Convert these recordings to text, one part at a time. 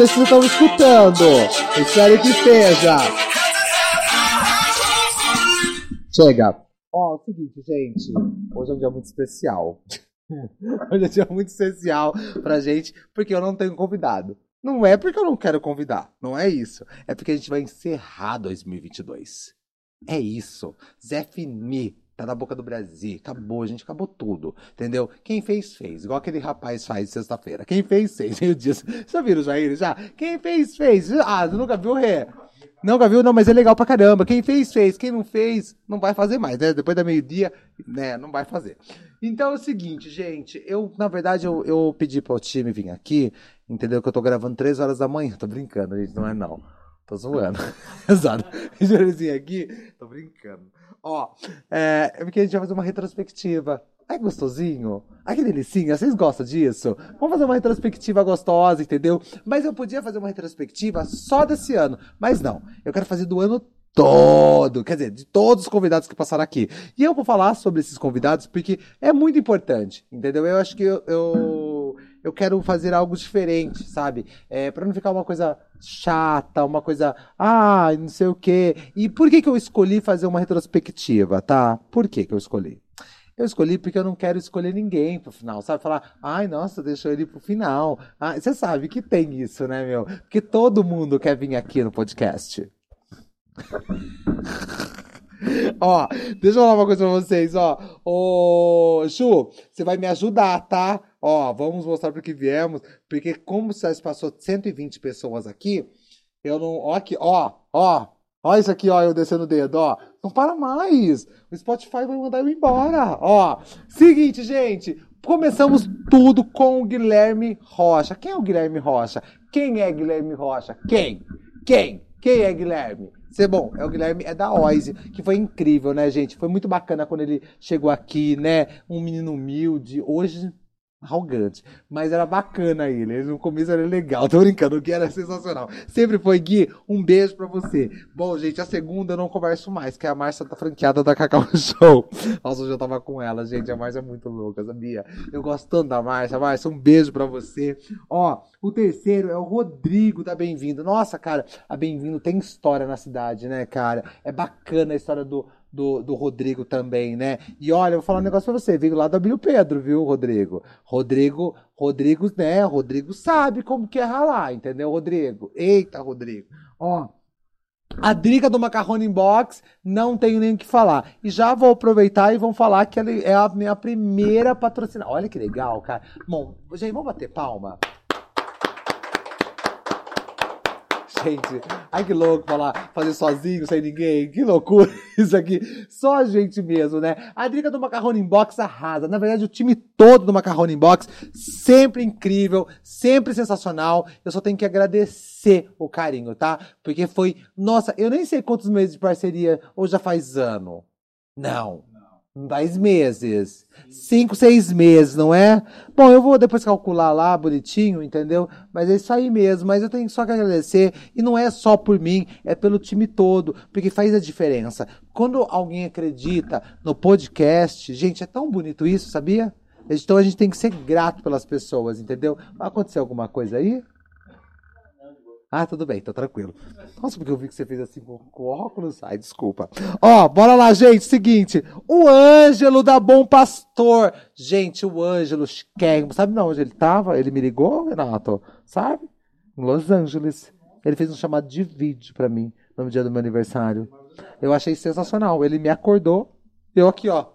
Eu não vocês estão escutando. Espero que esteja. Chega. Ó, oh, é o seguinte, gente. Hoje é um dia muito especial. Hoje é um dia muito especial pra gente, porque eu não tenho convidado. Não é porque eu não quero convidar, não é isso. É porque a gente vai encerrar 2022. É isso. Zé Fini tá na boca do Brasil. Acabou, gente, acabou tudo. Entendeu? Quem fez, fez. Igual aquele rapaz faz sexta-feira. Quem fez, fez. Meio dia. Já viram o Jair? Já? Quem fez, fez. Ah, nunca viu o Ré? Nunca viu? Não, mas é legal pra caramba. Quem fez, fez. Quem não fez, não vai fazer mais, né? Depois da meio-dia, né? Não vai fazer. Então é o seguinte, gente. Eu, na verdade, eu, eu pedi pro time vir aqui Entendeu? Que eu tô gravando 3 horas da manhã. Tô brincando, gente. Não é não. Tô zoando. Exato. Jairzinho aqui. Tô brincando. Ó, é, é porque a gente vai fazer uma retrospectiva. Ai, gostosinho. Ai, que delicinha. Vocês gostam disso? Vamos fazer uma retrospectiva gostosa, entendeu? Mas eu podia fazer uma retrospectiva só desse ano. Mas não. Eu quero fazer do ano todo, quer dizer, de todos os convidados que passaram aqui. E eu vou falar sobre esses convidados porque é muito importante, entendeu? Eu acho que eu, eu, eu quero fazer algo diferente, sabe? É, para não ficar uma coisa chata, uma coisa, ah, não sei o quê. E por que, que eu escolhi fazer uma retrospectiva, tá? Por que, que eu escolhi? Eu escolhi porque eu não quero escolher ninguém pro final, sabe? Falar, ai, nossa, deixou ele pro final. Ah, você sabe que tem isso, né, meu? Porque todo mundo quer vir aqui no podcast. ó, deixa eu falar uma coisa pra vocês, ó. Ô, Chu, você vai me ajudar, tá? Ó, vamos mostrar para que viemos, porque como você passou 120 pessoas aqui, eu não. Ó, aqui, ó, ó. Ó isso aqui, ó, eu descendo o dedo, ó. Não para mais. O Spotify vai mandar eu embora, ó. Seguinte, gente. Começamos tudo com o Guilherme Rocha. Quem é o Guilherme Rocha? Quem é Guilherme Rocha? Quem? Quem? Quem é Guilherme? Ser bom, é o Guilherme, é da Oise, que foi incrível, né, gente? Foi muito bacana quando ele chegou aqui, né? Um menino humilde. Hoje arrogante. Mas era bacana ele. No começo era legal. Tô brincando, o Gui era sensacional. Sempre foi, Gui, um beijo pra você. Bom, gente, a segunda eu não converso mais, que é a Márcia da franqueada da Cacau Show. Nossa, hoje eu tava com ela, gente. A Márcia é muito louca, sabia? Eu gosto tanto da Márcia. Márcia, um beijo pra você. Ó, o terceiro é o Rodrigo da Bem-vindo. Nossa, cara, a Bem-vindo tem história na cidade, né, cara? É bacana a história do do, do Rodrigo também, né? E olha, eu vou falar um negócio pra você, veio lá do Abílio Pedro, viu, Rodrigo? Rodrigo, Rodrigo, né? Rodrigo sabe como que é ralar, entendeu, Rodrigo? Eita, Rodrigo. Ó, a Drica do Macarrone Box, não tenho nem o que falar. E já vou aproveitar e vão falar que ela é a minha primeira patrocinadora. Olha que legal, cara. Bom, gente, vamos bater palma? Gente. Ai, que louco falar, fazer sozinho, sem ninguém. Que loucura isso aqui. Só a gente mesmo, né? A Drica do Macarrone Box arrasa. Na verdade, o time todo do Macarrone Box, sempre incrível, sempre sensacional. Eu só tenho que agradecer o carinho, tá? Porque foi, nossa, eu nem sei quantos meses de parceria, ou já faz ano. Não. Dez meses. Cinco, seis meses, não é? Bom, eu vou depois calcular lá bonitinho, entendeu? Mas é isso aí mesmo. Mas eu tenho só que agradecer. E não é só por mim, é pelo time todo. Porque faz a diferença. Quando alguém acredita no podcast, gente, é tão bonito isso, sabia? Então a gente tem que ser grato pelas pessoas, entendeu? Vai acontecer alguma coisa aí? Ah, tudo bem, tô tranquilo. Nossa, porque eu vi que você fez assim com, óculos. Ai, desculpa. Ó, bora lá, gente. Seguinte, o Ângelo da Bom Pastor. Gente, o Ângelo Chiquérrimo. Sabe onde ele tava? Ele me ligou, Renato? Sabe? Em Los Angeles. Ele fez um chamado de vídeo para mim no dia do meu aniversário. Eu achei sensacional. Ele me acordou. Eu aqui, ó.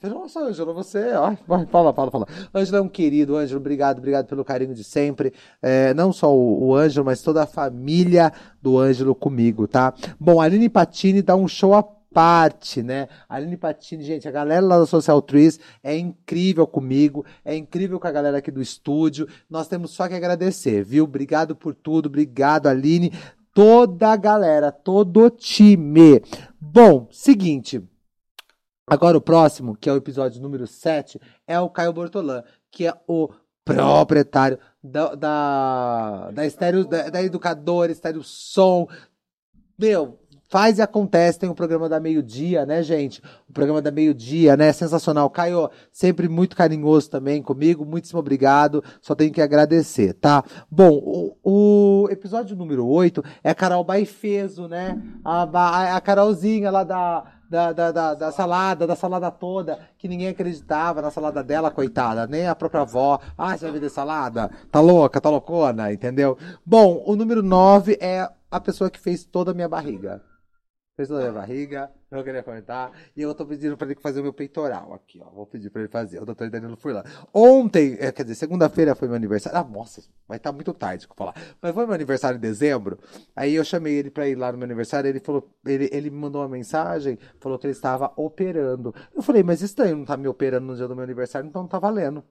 Nossa, Ângelo, você. Ai, fala, fala, fala. Ângelo é um querido, Ângelo, obrigado, obrigado pelo carinho de sempre. É, não só o, o Ângelo, mas toda a família do Ângelo comigo, tá? Bom, a Aline Patini dá um show à parte, né? A Aline Patini, gente, a galera lá da Social Trees é incrível comigo, é incrível com a galera aqui do estúdio. Nós temos só que agradecer, viu? Obrigado por tudo, obrigado, Aline. Toda a galera, todo o time. Bom, seguinte. Agora o próximo, que é o episódio número 7, é o Caio Bortolan, que é o proprietário da, da, da, estéreo, da, da educadora, estéreo som. Meu, faz e acontece. Tem o programa da meio-dia, né, gente? O programa da meio-dia, né? Sensacional. Caio, sempre muito carinhoso também comigo. Muitíssimo obrigado. Só tenho que agradecer, tá? Bom, o, o episódio número 8 é a Carol Baifeso, né? A, a, a Carolzinha lá da da, da, da, da, salada, da salada toda, que ninguém acreditava na salada dela, coitada, nem a própria avó. Ah, você vai vender salada? Tá louca, tá loucona, entendeu? Bom, o número 9 é a pessoa que fez toda a minha barriga fez toda a minha barriga, não queria comentar. E eu tô pedindo pra ele fazer o meu peitoral aqui, ó. Vou pedir pra ele fazer. O doutor Danilo lá Ontem, é, quer dizer, segunda-feira foi meu aniversário. Ah, nossa, vai estar tá muito tarde pra falar. Mas foi meu aniversário em dezembro. Aí eu chamei ele pra ir lá no meu aniversário. Ele falou, ele, ele me mandou uma mensagem, falou que ele estava operando. Eu falei, mas estranho, não tá me operando no dia do meu aniversário, então não tá valendo.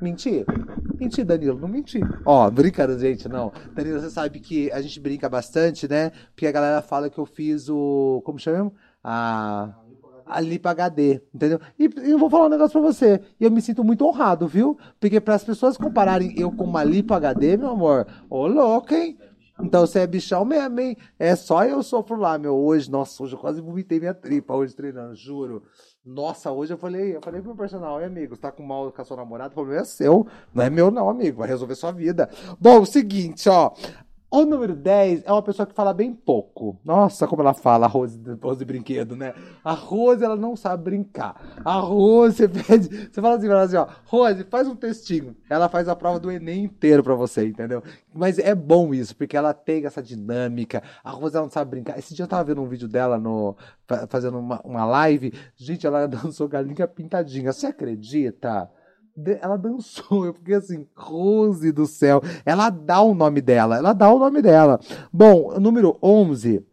Menti? Menti, Danilo, não menti. Ó, brincando, gente, não. Danilo, você sabe que a gente brinca bastante, né? Porque a galera fala que eu fiz o. Como chama? A. A Lipa HD, entendeu? E eu vou falar um negócio pra você. E eu me sinto muito honrado, viu? Porque para as pessoas compararem eu com uma Lipa HD, meu amor, ô louco, hein? Então você é bichão mesmo, hein? É só eu sofro lá, meu. Hoje, nossa, hoje eu quase vomitei minha tripa hoje treinando, juro. Nossa, hoje eu falei, eu falei pro meu personal, amigo, você tá com mal com a sua namorada, o problema é seu, não é meu não, amigo, vai resolver sua vida. Bom, o seguinte, ó, o número 10 é uma pessoa que fala bem pouco. Nossa, como ela fala, a Rose, Rose Brinquedo, né? A Rose, ela não sabe brincar. A Rose, você pede, você fala assim, fala assim, ó, Rose, faz um textinho. Ela faz a prova do Enem inteiro pra você, entendeu? Mas é bom isso, porque ela tem essa dinâmica. A Rose, ela não sabe brincar. Esse dia eu tava vendo um vídeo dela no, fazendo uma, uma live. Gente, ela dançou galinha pintadinha. Você acredita? Ela dançou. Eu fiquei assim, Rose do céu. Ela dá o nome dela. Ela dá o nome dela. Bom, número 11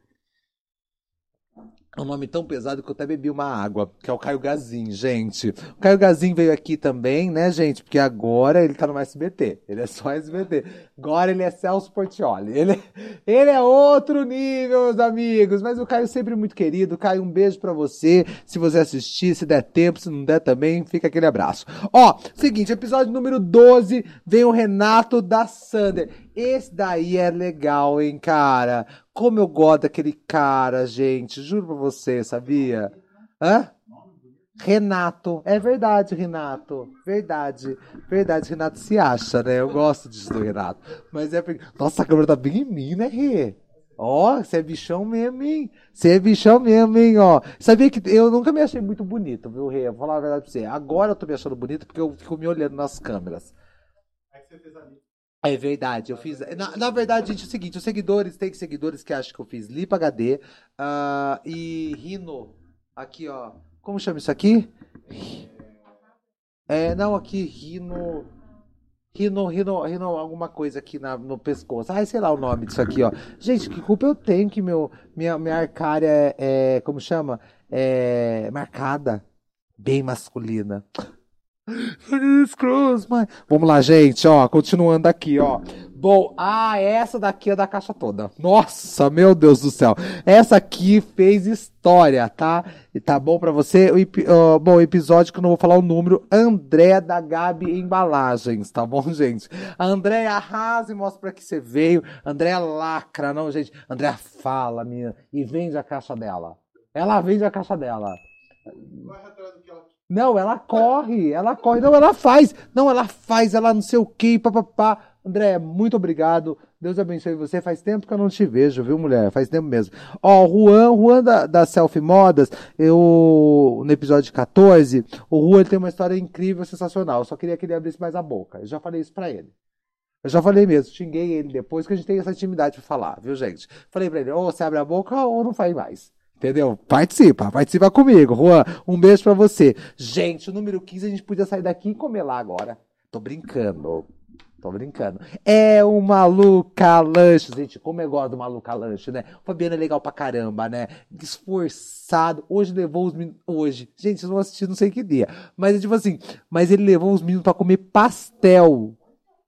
é um nome tão pesado que eu até bebi uma água, que é o Caio Gazin, gente. O Caio Gazin veio aqui também, né, gente? Porque agora ele tá no SBT. Ele é só SBT. Agora ele é Celso Portioli. Ele, ele é outro nível, meus amigos. Mas o Caio sempre muito querido. Caio, um beijo para você. Se você assistir, se der tempo, se não der também, fica aquele abraço. Ó, seguinte, episódio número 12, vem o Renato da Sander. Esse daí é legal, hein, cara? Como eu gosto daquele cara, gente. Juro pra você, sabia? Hã? Renato. É verdade, Renato. Verdade. Verdade, Renato se acha, né? Eu gosto disso do Renato. Mas é. Nossa, a câmera tá bem em mim, né, Rê? Ó, oh, você é bichão mesmo, hein? Você é bichão mesmo, hein? Ó, sabia que eu nunca me achei muito bonito, viu, Rê? Vou falar a verdade pra você. Agora eu tô me achando bonito porque eu fico me olhando nas câmeras. É que você fez ali. É verdade, eu fiz. Na, na, verdade, gente, é o seguinte: os seguidores, tem seguidores que acham que eu fiz Lipa HD uh, e Rino. Aqui, ó. Como chama isso aqui? É, não, aqui, Rino. Rino, Rino, Rino, alguma coisa aqui na, no pescoço. Ai, sei lá o nome disso aqui, ó. Gente, que culpa eu tenho que meu, minha, minha arcária é, é. Como chama? É. Marcada. Bem masculina. Vamos lá, gente, ó, continuando aqui, ó. Bom, ah, essa daqui é da caixa toda. Nossa, meu Deus do céu. Essa aqui fez história, tá? E tá bom para você? O, uh, bom, episódio que eu não vou falar o número, André da Gabi Embalagens, tá bom, gente? André arrasa e mostra pra que você veio. André lacra, não, gente. André fala, minha, e vende a caixa dela. Ela vende a caixa dela. Vai atrás do que ela não, ela corre, ela corre. Não, ela faz. Não, ela faz, ela não sei o quê, papapá. André, muito obrigado. Deus abençoe você. Faz tempo que eu não te vejo, viu, mulher? Faz tempo mesmo. Ó, o Juan, Juan da, da Selfie Modas, eu, no episódio 14, o Juan tem uma história incrível, sensacional. Eu só queria que ele abrisse mais a boca. Eu já falei isso pra ele. Eu já falei mesmo, xinguei ele depois que a gente tem essa intimidade pra falar, viu, gente? Falei pra ele, ou você abre a boca ou não faz mais. Entendeu? Participa, participa comigo. Juan, um beijo para você. Gente, o número 15 a gente podia sair daqui e comer lá agora. Tô brincando. Tô brincando. É o Maluca Lanche, gente. Como eu gosto do Maluca Lanche, né? O Fabiano é legal pra caramba, né? Esforçado. Hoje levou os meninos. Hoje. Gente, vocês vão assistir não sei que dia. Mas é tipo assim. Mas ele levou os meninos pra comer pastel.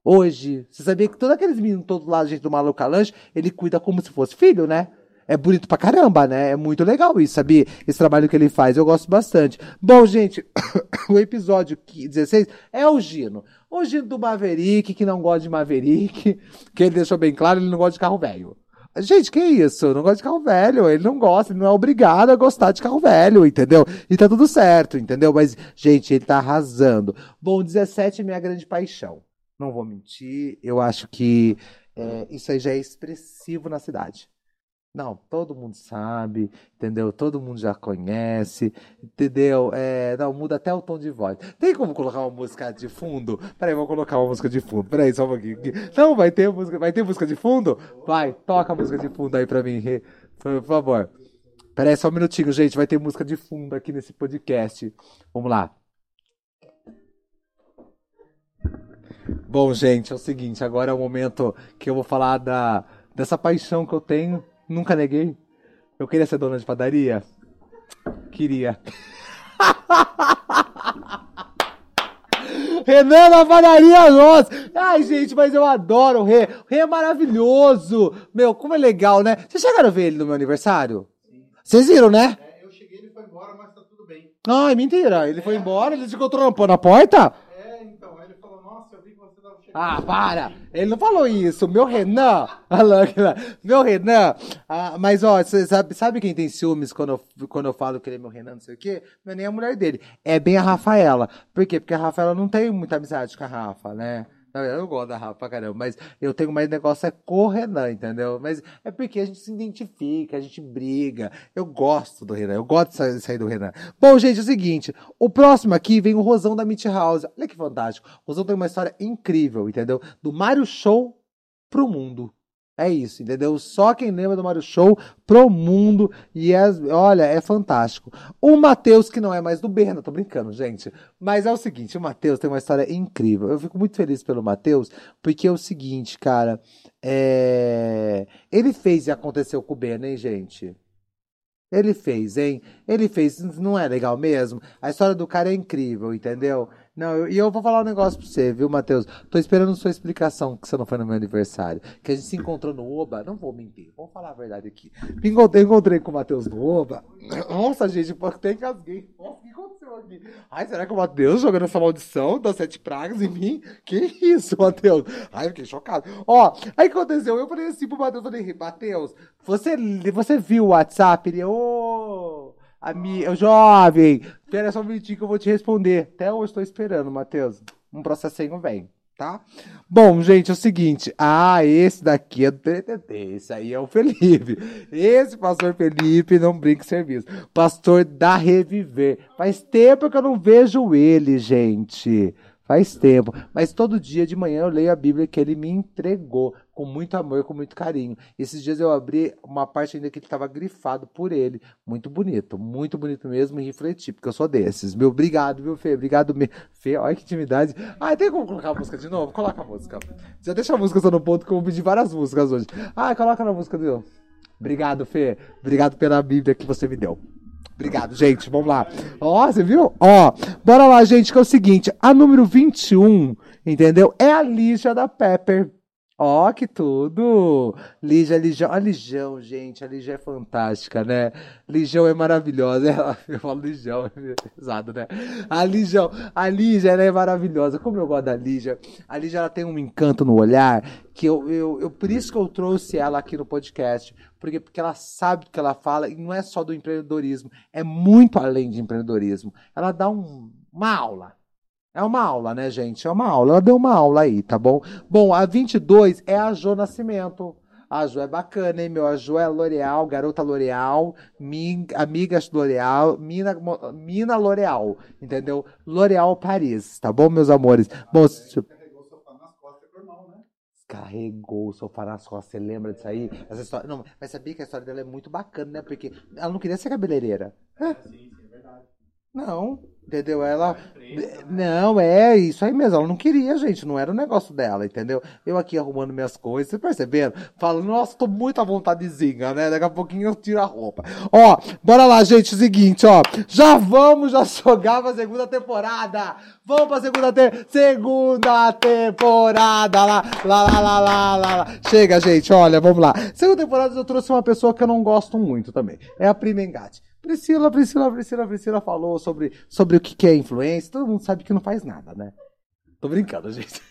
Hoje. Você sabia que todos aqueles meninos todos lá, gente, do Maluca Lanche, ele cuida como se fosse filho, né? É bonito pra caramba, né? É muito legal isso, sabia? Esse trabalho que ele faz, eu gosto bastante. Bom, gente, o episódio 16 é o Gino. O Gino do Maverick, que não gosta de Maverick, que ele deixou bem claro, ele não gosta de carro velho. Gente, que isso? Não gosto de carro velho. Ele não gosta, ele não é obrigado a gostar de carro velho, entendeu? E tá tudo certo, entendeu? Mas, gente, ele tá arrasando. Bom, 17 é minha grande paixão. Não vou mentir, eu acho que é, isso aí já é expressivo na cidade. Não, todo mundo sabe, entendeu? Todo mundo já conhece, entendeu? É, não, muda até o tom de voz. Tem como colocar uma música de fundo? Peraí, vou colocar uma música de fundo. Peraí, só um pouquinho. Não, vai ter música, vai ter música de fundo? Vai, toca a música de fundo aí pra mim, por favor. Peraí, só um minutinho, gente. Vai ter música de fundo aqui nesse podcast. Vamos lá. Bom, gente, é o seguinte, agora é o momento que eu vou falar da, dessa paixão que eu tenho Nunca neguei. Eu queria ser dona de padaria? Queria. Renan na padaria nossa! Ai, gente, mas eu adoro o Rê. O Rê é maravilhoso. Meu, como é legal, né? Vocês chegaram a ver ele no meu aniversário? Sim. Vocês viram, né? É, eu cheguei, ele foi embora, mas tá tudo bem. Ai, mentira. Ele é. foi embora, ele se encontrou na porta? Ah, para! Ele não falou isso. Meu Renan. Meu Renan. Ah, mas, ó, você sabe, sabe quem tem ciúmes quando eu, quando eu falo que ele é meu Renan, não sei o quê? Não é nem a mulher dele. É bem a Rafaela. Por quê? Porque a Rafaela não tem muita amizade com a Rafa, né? Na verdade, eu gosto da Rafa pra caramba, mas eu tenho mais negócio é com o Renan, entendeu? Mas é porque a gente se identifica, a gente briga. Eu gosto do Renan, eu gosto de sair, do Renan. Bom, gente, é o seguinte: o próximo aqui vem o Rosão da Meat House. Olha que fantástico. O Rosão tem uma história incrível, entendeu? Do Mario Show pro mundo. É isso, entendeu? Só quem lembra do Mario Show pro mundo. E é, olha, é fantástico. O Matheus, que não é mais do Berna, tô brincando, gente. Mas é o seguinte: o Matheus tem uma história incrível. Eu fico muito feliz pelo Matheus, porque é o seguinte, cara. É... Ele fez e aconteceu com o Berna, hein, gente? Ele fez, hein? Ele fez. Não é legal mesmo? A história do cara é incrível, entendeu? Não, e eu, vou falar um negócio pra você, viu, Matheus? Tô esperando sua explicação que você não foi no meu aniversário. Que a gente se encontrou no Oba. Não vou mentir, vou falar a verdade aqui. Me encontrei, encontrei com o Matheus no Oba. Nossa, gente, até engasguei. Nossa, o que aconteceu aqui? Ai, será que o Matheus jogando essa maldição das sete pragas em mim? Que isso, Matheus? Ai, fiquei chocado. Ó, aí aconteceu? Eu falei assim pro Matheus, falei, Matheus, você, você viu o WhatsApp? Ele, ô... Oh, Amigo, jovem, espera só um minutinho que eu vou te responder. Até hoje estou esperando, Matheus. Um processinho vem, tá? Bom, gente, é o seguinte. Ah, esse daqui é do TTT. Esse aí é o Felipe. Esse pastor Felipe não brinca serviço. Pastor da Reviver. Faz tempo que eu não vejo ele, gente. Faz tempo. Mas todo dia de manhã eu leio a Bíblia que ele me entregou com muito amor, com muito carinho. Esses dias eu abri uma parte ainda que estava grifado por ele. Muito bonito, muito bonito mesmo e refleti, porque eu sou desses. Meu obrigado, viu, Fê? Obrigado, me... Fê. Olha que intimidade. Ah, tem como colocar a música de novo? Coloca a música. Já deixa a música só no ponto que eu vou pedir várias músicas hoje. Ah, coloca na música de novo. Obrigado, Fê. Obrigado pela Bíblia que você me deu. Obrigado, gente. Vamos lá. Ó, você viu? Ó, bora lá, gente, que é o seguinte. A número 21, entendeu? É a Lígia da Pepper. Ó, que tudo! Lígia, Ligião, a Ligião, gente, a Ligião é fantástica, né? Ligião é maravilhosa. Ela, eu falo Ligião, é pesado, né? A Ligião, a Lígia, ela é maravilhosa. Como eu gosto da Lígia. A Lígia, ela tem um encanto no olhar que eu, eu, eu por isso que eu trouxe ela aqui no podcast. Porque, porque ela sabe do que ela fala e não é só do empreendedorismo, é muito além de empreendedorismo. Ela dá um, uma aula é uma aula, né, gente? É uma aula. Ela deu uma aula aí, tá bom? Bom, a 22 é a Jo Nascimento. A Jo é bacana, hein, meu? A Jo é L'Oreal, garota L'Oreal, amiga L'Oreal, mina, mina L'Oreal, entendeu? L'Oreal Paris, tá bom, meus amores? Bom, Carregou o sofá nas costas do irmão, né? Carregou o sofá nas costas, você lembra disso aí? Essa história, não, mas sabia que a história dela é muito bacana, né? Porque ela não queria ser cabeleireira. É, sim, sim, é verdade. Não, Entendeu? Ela. Não, é isso aí mesmo. Ela não queria, gente. Não era o negócio dela, entendeu? Eu aqui arrumando minhas coisas, você percebendo? Falando, nossa, tô muito à vontadezinha, né? Daqui a pouquinho eu tiro a roupa. Ó, bora lá, gente. Seguinte, ó. Já vamos já jogar pra segunda temporada. Vamos pra segunda, te... segunda temporada. Lá, lá, lá, lá, lá, lá. Chega, gente. Olha, vamos lá. Segunda temporada eu trouxe uma pessoa que eu não gosto muito também. É a Prima Engate. Priscila, Priscila, Priscila, Priscila falou sobre, sobre o que é influência. Todo mundo sabe que não faz nada, né? Tô brincando, gente.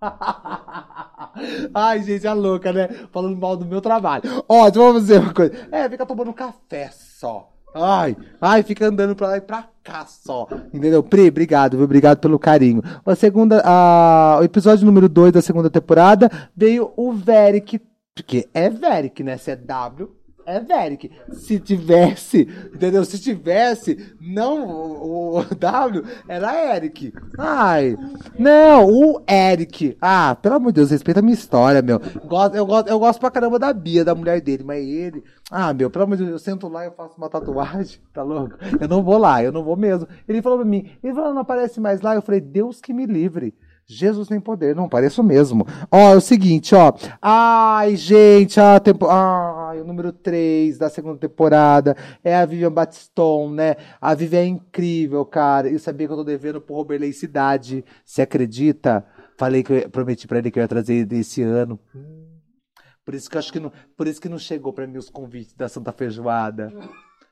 Ai, gente, é louca, né? Falando mal do meu trabalho. Ó, eu fazer uma coisa. É, fica tomando café só. Ai, ai, fica andando pra lá e pra cá só. Entendeu? Pri, obrigado, viu? Obrigado pelo carinho. A segunda, a, o episódio número 2 da segunda temporada veio o Veric. Porque é Veric, né? Se é W, é Veric. Se tivesse, entendeu? Se tivesse, não o, o W, era Eric. Ai, não, o Eric. Ah, pelo amor de Deus, respeita a minha história, meu. Gosto, eu, gosto, eu gosto pra caramba da Bia, da mulher dele, mas ele. Ah, meu, pelo amor de Deus, eu sento lá e faço uma tatuagem, tá louco? Eu não vou lá, eu não vou mesmo. Ele falou pra mim, ele falou, não aparece mais lá. Eu falei, Deus que me livre. Jesus tem poder, não pareço mesmo. Ó, é o seguinte, ó. Ai, gente, a tempo... Ai, o número 3 da segunda temporada é a Vivian Batistone, né? A Vivian é incrível, cara. Eu sabia que eu tô devendo pro Roberley Cidade. Você acredita? Falei que eu prometi pra ele que eu ia trazer ele esse ano. Por isso que acho que não, por isso que não chegou pra mim os convites da Santa Feijoada.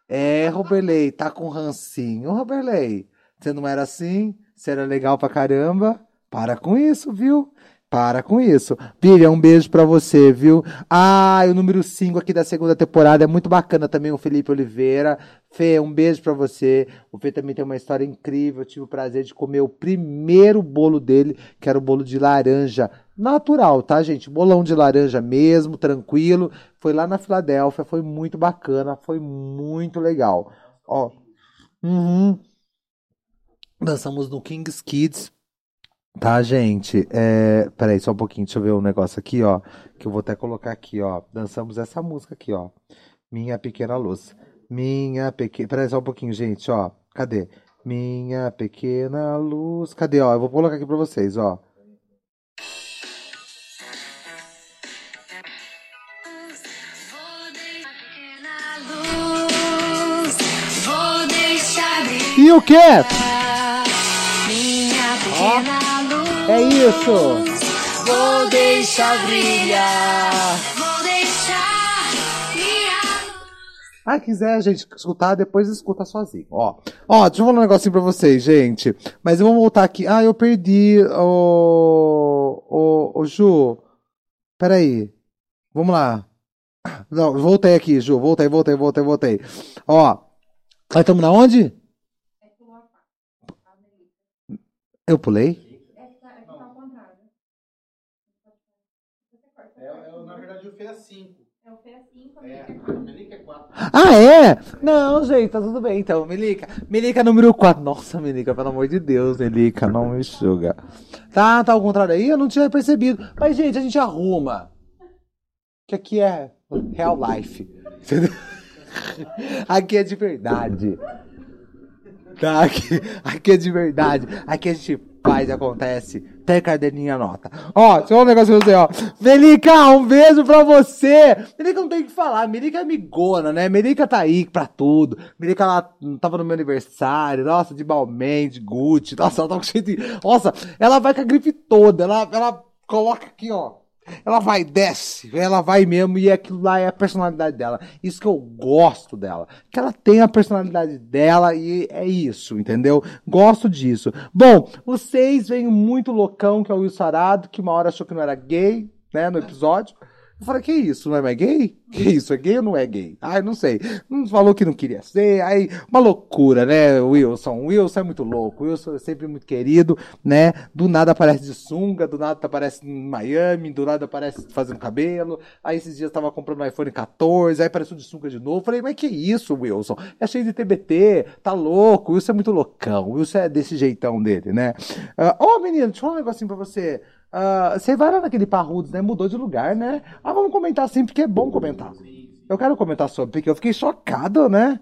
É, Roberley, tá com rancinho. Roberley, você não era assim? Você era legal pra caramba? Para com isso, viu? Para com isso. Vivian, um beijo pra você, viu? Ah, o número 5 aqui da segunda temporada é muito bacana também, o Felipe Oliveira. Fê, um beijo pra você. O Fê também tem uma história incrível. Eu tive o prazer de comer o primeiro bolo dele, que era o bolo de laranja. Natural, tá, gente? Bolão de laranja mesmo, tranquilo. Foi lá na Filadélfia, foi muito bacana, foi muito legal. Ó. Uhum. Dançamos no King's Kids. Tá, gente? É... Peraí, só um pouquinho, deixa eu ver um negócio aqui, ó. Que eu vou até colocar aqui, ó. Dançamos essa música aqui, ó. Minha Pequena Luz. Minha Pequena. Peraí, só um pouquinho, gente, ó. Cadê? Minha Pequena Luz. Cadê, ó? Eu vou colocar aqui pra vocês, ó. E o quê? minha pequena luz. É isso! Vou deixar brilhar, vou deixar luz. Ah, quiser, gente, escutar, depois escuta sozinho. Ó, ó, deixa eu falar um negocinho pra vocês, gente. Mas eu vou voltar aqui. Ah, eu perdi o. O, o Ju. Peraí. Vamos lá. Não, voltei aqui, Ju. Voltei, voltei, voltei, voltei. Ó. Nós estamos na onde? Eu pulei? É, é, na verdade, o Fê é 5. É, a Melica é 4. Ah, é? Não, gente, tá tudo bem então. Melica. Melica número 4. Nossa, Melica, pelo amor de Deus, Melica, não me enxuga. Tá, tá ao contrário aí? Eu não tinha percebido. Mas, gente, a gente arruma. Que aqui é real life. Entendeu? Aqui é de verdade. Tá, aqui, aqui é de verdade. Aqui a gente faz, acontece. Tem caderninha anota. Ó, falar um negócio pra você, ó. Melica, um beijo pra você. Melica não tem o que falar. Melica é amigona, né? Melica tá aí pra tudo. Melica, ela tava no meu aniversário. Nossa, de Balmain, de Gucci. Nossa, ela tá com cheio de... Nossa, ela vai com a grife toda. Ela, ela coloca aqui, ó. Ela vai, desce, ela vai mesmo, e aquilo lá é a personalidade dela. Isso que eu gosto dela. Que ela tem a personalidade dela e é isso, entendeu? Gosto disso. Bom, o 6 veio muito loucão, que é o Will Sarado, que uma hora achou que não era gay, né, no episódio. Eu falei, que isso, não é mais gay? Que isso, é gay ou não é gay? Ai, não sei. Falou que não queria ser, aí, uma loucura, né, Wilson? Wilson é muito louco, Wilson é sempre muito querido, né? Do nada aparece de sunga, do nada aparece em Miami, do nada aparece fazendo cabelo, aí esses dias tava comprando um iPhone 14, aí apareceu de sunga de novo. Falei, mas que isso, Wilson? É cheio de TBT, tá louco, Wilson é muito loucão, Wilson é desse jeitão dele, né? Ah, Ô, oh, menino, deixa eu falar um negocinho pra você. Ah, você vai lá naquele Parrudos, né? Mudou de lugar, né? Ah, vamos comentar assim, porque é bom comentar. Eu quero comentar sobre, porque eu fiquei chocado, né?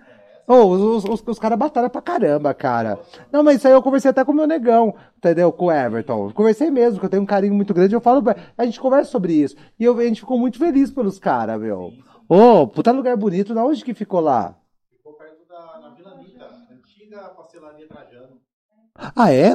Oh, os, os, os caras batalham pra caramba, cara. Não, mas isso aí eu conversei até com o meu negão, entendeu? Com o Everton. Conversei mesmo, que eu tenho um carinho muito grande. Eu falo, a gente conversa sobre isso. E eu, a gente ficou muito feliz pelos caras, meu. Ô, oh, puta lugar bonito. Da onde que ficou lá? Ficou perto da Vila Anitta, antiga pastelaria Trajano. Ah, é?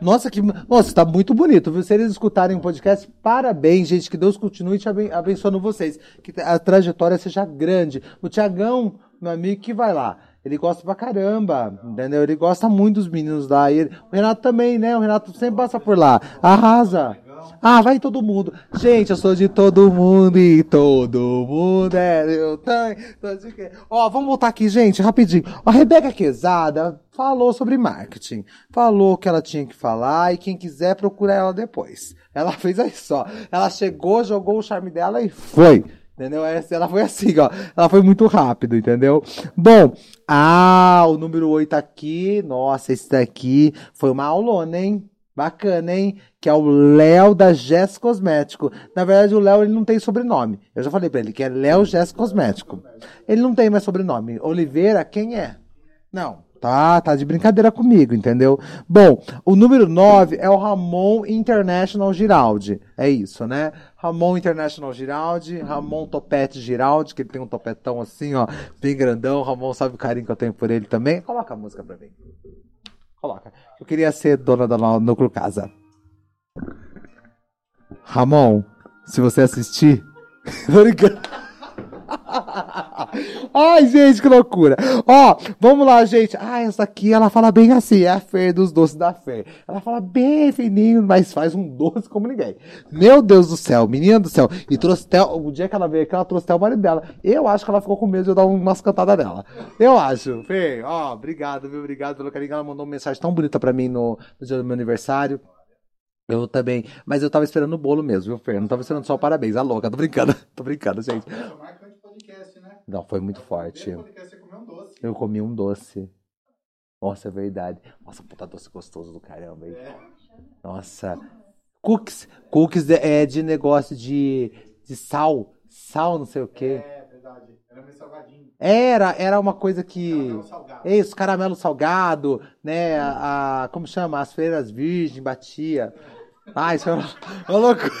Nossa, que. Nossa, tá muito bonito, viu? Se eles escutarem o podcast, parabéns, gente. Que Deus continue te aben- abençoando vocês. Que a trajetória seja grande. O Tiagão, meu amigo, que vai lá. Ele gosta pra caramba, entendeu? Ele gosta muito dos meninos lá. Ele- o Renato também, né? O Renato sempre passa por lá. Arrasa. Ah, vai todo mundo. Gente, eu sou de todo mundo e todo mundo é meu tanque. Ó, vamos voltar aqui, gente, rapidinho. A Rebeca Quezada falou sobre marketing. Falou que ela tinha que falar e quem quiser procura ela depois. Ela fez aí só. Ela chegou, jogou o charme dela e foi. Entendeu? Ela foi assim, ó. Ela foi muito rápido, entendeu? Bom, ah, o número 8 aqui. Nossa, esse daqui foi uma aulona, hein? Bacana, hein? Que é o Léo da Jess Cosmético. Na verdade, o Léo ele não tem sobrenome. Eu já falei pra ele que é Léo Jess Cosmético. Ele não tem mais sobrenome. Oliveira, quem é? Não. Tá, tá de brincadeira comigo, entendeu? Bom, o número 9 é o Ramon International Giraldi. É isso, né? Ramon International Giraldi, Ramon Topete Giraldi, que ele tem um topetão assim, ó, bem grandão. Ramon sabe o carinho que eu tenho por ele também. Coloca a música pra mim. Coloca. Eu queria ser dona da Núcleo Casa. Ramon, se você assistir. Tô. Ai, gente, que loucura. Ó, vamos lá, gente. Ah, essa aqui, ela fala bem assim. É a Fer dos doces da Fer. Ela fala bem fininho, mas faz um doce como ninguém. Meu Deus do céu, menina do céu. E trouxe até, o dia que ela veio aqui, ela trouxe até o marido dela. Eu acho que ela ficou com medo de eu dar umas cantadas dela. Eu acho. Fer, ó, obrigado, viu? Obrigado pelo carinho. Ela mandou uma mensagem tão bonita pra mim no, no dia do meu aniversário. Eu também. Mas eu tava esperando o bolo mesmo, viu, Fer? Eu não tava esperando só o parabéns. A louca, tô brincando. Tô brincando, gente. Não, foi muito forte. Eu comi um doce. Nossa, é verdade. Nossa, puta doce gostoso do caramba, hein? Nossa. Cookies. Cookies é de negócio de, de sal. Sal, não sei o quê. É verdade. Era meio salgadinho. Era, era uma coisa que. Caramelo salgado. Isso, caramelo salgado, né? A, a- como chama? As freiras virgem batia. Ai, isso é uma, uma loucura.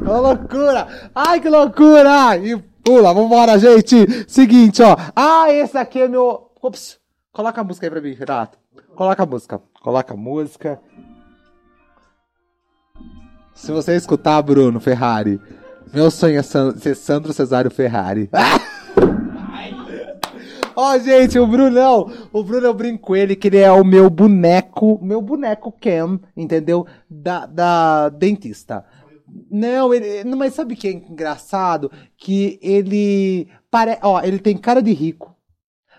Uma loucura. Ai, que loucura. E pula, vambora, gente. Seguinte, ó. Ah, esse aqui é meu. Ops. Coloca a música aí pra mim, Renato. Coloca a música. Coloca a música. Se você escutar, Bruno Ferrari, meu sonho é ser Sandro Cesário Ferrari. Ó, gente, o Brunão, o Bruno eu brinco com ele que ele é o meu boneco, meu boneco Ken, entendeu? Da, da dentista. Não, ele, mas sabe o que é engraçado? Que ele pare, ó, ele tem cara de rico,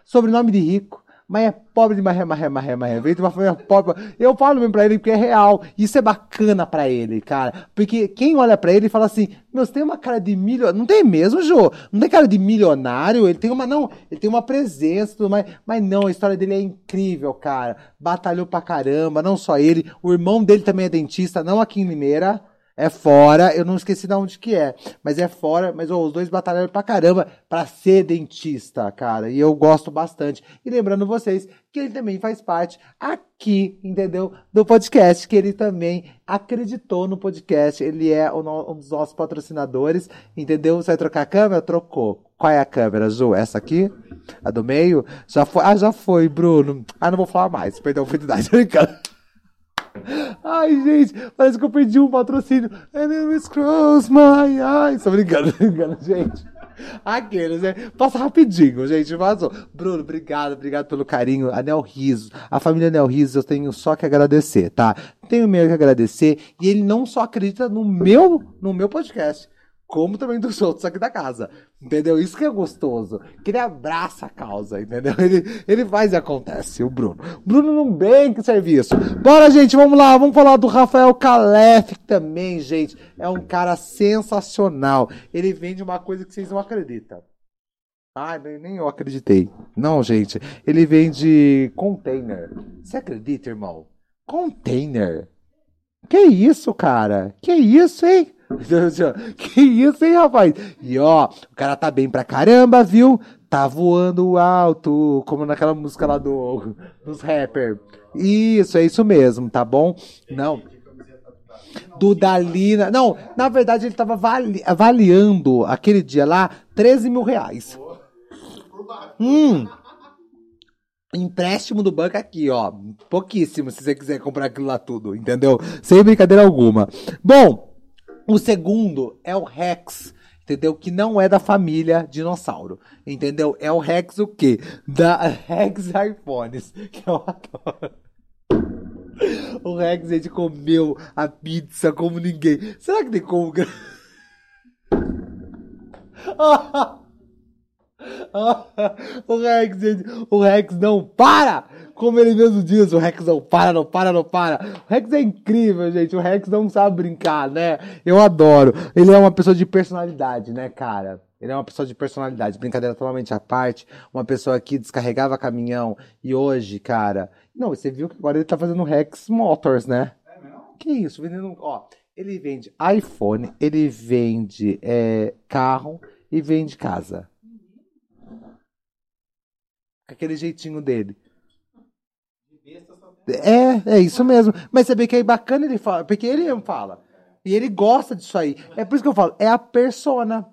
sobrenome de rico, mas é pobre de marré, marré, marré, marré. Veio de uma família pobre. Eu falo mesmo pra ele porque é real. Isso é bacana pra ele, cara. Porque quem olha pra ele fala assim: Meu, você tem uma cara de milionário. Não tem mesmo, Jô? Não tem cara de milionário? Ele tem uma, não, ele tem uma presença e tudo mais. Mas não, a história dele é incrível, cara. Batalhou pra caramba, não só ele. O irmão dele também é dentista, não aqui em Limeira. É fora, eu não esqueci de onde que é, mas é fora, mas os dois batalharam pra caramba pra ser dentista, cara, e eu gosto bastante. E lembrando vocês que ele também faz parte aqui, entendeu? Do podcast, que ele também acreditou no podcast, ele é um dos nossos patrocinadores, entendeu? Você vai trocar a câmera? Trocou. Qual é a câmera, Ju? Essa aqui? A do meio? Já foi? Ah, já foi, Bruno. Ah, não vou falar mais, perdeu a oportunidade, brincando. Ai, gente, parece que eu perdi um patrocínio. And it close my eyes. Tô brincando, tô brincando, gente. Aqueles, né? Passa rapidinho, gente. Vazou. Bruno, obrigado, obrigado pelo carinho. A Nel Riso, a família Nel Riso, eu tenho só que agradecer, tá? Tenho mesmo que agradecer. E ele não só acredita no meu, no meu podcast, como também dos outros aqui da casa. Entendeu? Isso que é gostoso. Que ele abraça a causa, entendeu? Ele, ele faz e acontece, o Bruno. Bruno não bem que serviço. Bora, gente, vamos lá. Vamos falar do Rafael Calef, que também, gente, é um cara sensacional. Ele vende uma coisa que vocês não acreditam. Ai, nem nem eu acreditei. Não, gente. Ele vende container. Você acredita, irmão? Container. Que isso, cara? Que isso, hein? Que isso, hein, rapaz? E ó, o cara tá bem pra caramba, viu? Tá voando alto, como naquela música lá do dos rapper. Isso, é isso mesmo, tá bom? Não. Do Dalina. Não, na verdade ele tava avali- avaliando aquele dia lá 13 mil reais. Hum. Empréstimo do banco aqui, ó. Pouquíssimo, se você quiser comprar aquilo lá tudo, entendeu? Sem brincadeira alguma. Bom, o segundo é o Rex, entendeu? Que não é da família dinossauro, entendeu? É o Rex o quê? Da Rex iPhones, que é o... O Rex, gente, comeu a pizza como ninguém. Será que tem como... o Rex, gente, o Rex não para! Como ele mesmo diz, o Rex não para, não para, não para. O Rex é incrível, gente. O Rex não sabe brincar, né? Eu adoro. Ele é uma pessoa de personalidade, né, cara? Ele é uma pessoa de personalidade, brincadeira totalmente à parte. Uma pessoa que descarregava caminhão e hoje, cara. Não, você viu que agora ele tá fazendo Rex Motors, né? É mesmo? Que isso, vendendo. Ó, ele vende iPhone, ele vende é, carro e vende casa. Com aquele jeitinho dele. É, é isso mesmo. Mas você vê que é bacana ele fala, porque ele fala. E ele gosta disso aí. É por isso que eu falo, é a persona.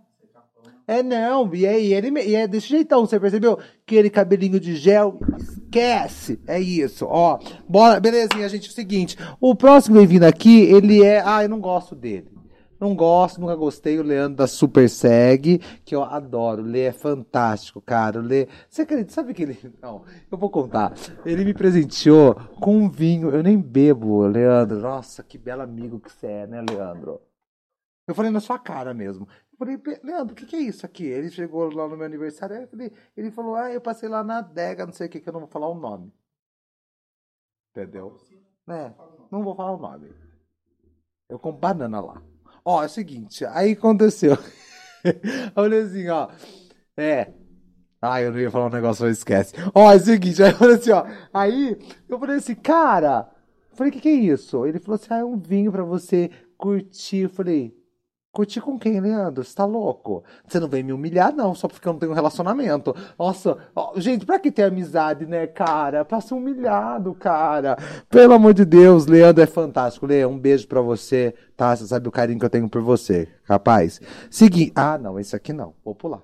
É não, e é, e ele, e é desse jeitão, você percebeu? Aquele cabelinho de gel, esquece. É isso, ó. Bora, belezinha, gente, é o seguinte. O próximo que vem vindo aqui, ele é. Ah, eu não gosto dele. Não gosto, nunca gostei. O Leandro da Super Seg, que eu adoro. Lê é fantástico, cara. O Lê. Você acredita? Sabe que ele. Não, eu vou contar. Ele me presenteou com um vinho. Eu nem bebo, Leandro. Nossa, que belo amigo que você é, né, Leandro? Eu falei na sua cara mesmo. Eu falei, "Pe- Leandro, o que, que é isso aqui? Ele chegou lá no meu aniversário, falei- ele falou, ah, eu passei lá na adega, não sei o que, que eu não vou falar o nome. Entendeu? É, não vou falar o nome. Eu com banana lá. Ó, é o seguinte, aí aconteceu. Olha assim, ó. É. Ah, eu não ia falar um negócio, mas esquece. Ó, é o seguinte, aí olha assim, ó. Aí eu falei assim, cara. Eu falei, o que, que é isso? Ele falou assim, ah, é um vinho pra você curtir. Eu falei, curtir com quem, Leandro? Você tá louco? Você não vem me humilhar, não, só porque eu não tenho um relacionamento. Nossa, ó, gente, pra que ter amizade, né, cara? Pra ser humilhado, cara. Pelo amor de Deus, Leandro é fantástico. Lê, um beijo pra você, tá? Você sabe o carinho que eu tenho por você, rapaz. Seguinte. Ah, não, esse aqui não. Vou pular.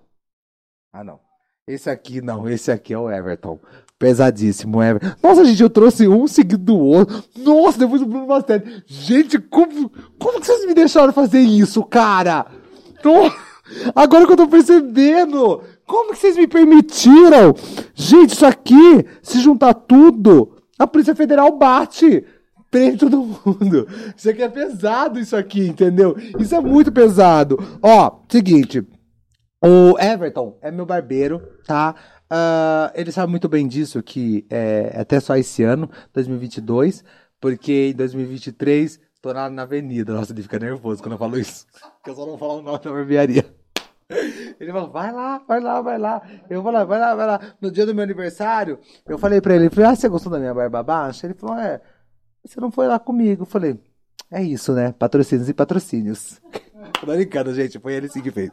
Ah, não. Esse aqui não, esse aqui é o Everton. Pesadíssimo, Everton. Nossa, gente, eu trouxe um seguido do outro. Nossa, depois do Bruno Bastelli. Gente, como, como que vocês me deixaram fazer isso, cara? Agora que eu tô percebendo. Como que vocês me permitiram? Gente, isso aqui, se juntar tudo, a Polícia Federal bate. Prende todo mundo. Isso aqui é pesado, isso aqui, entendeu? Isso é muito pesado. Ó, seguinte. O Everton é meu barbeiro, tá? Ah, ele sabe muito bem disso, que é até só esse ano, 2022, porque em 2023 tô na, na avenida. Nossa, ele fica nervoso quando eu falo isso, porque eu só não falo o nome da barbearia. Ele falou, vai lá, vai lá, vai lá. Eu falei, vai lá, vai lá. No dia do meu aniversário, eu falei pra ele, falou, ah, você gostou da minha barba baixa? Ele falou, é, você não foi lá comigo. Eu falei, é isso, né? Patrocínios e patrocínios. Tô brincando, gente. Foi ele sim que fez.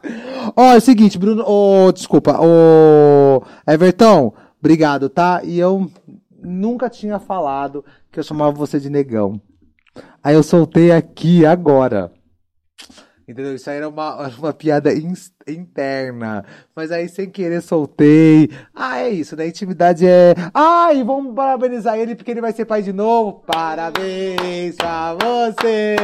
Ó, é o seguinte, Bruno. Ô, desculpa. Ô, Everton, obrigado, tá? E eu nunca tinha falado que eu chamava você de negão. Aí eu soltei aqui agora. Entendeu? Isso aí era uma, uma piada ins- interna. Mas aí, sem querer, soltei. Ah, é isso, né? Intimidade é. Ah, e vamos parabenizar ele porque ele vai ser pai de novo. Parabéns pra você.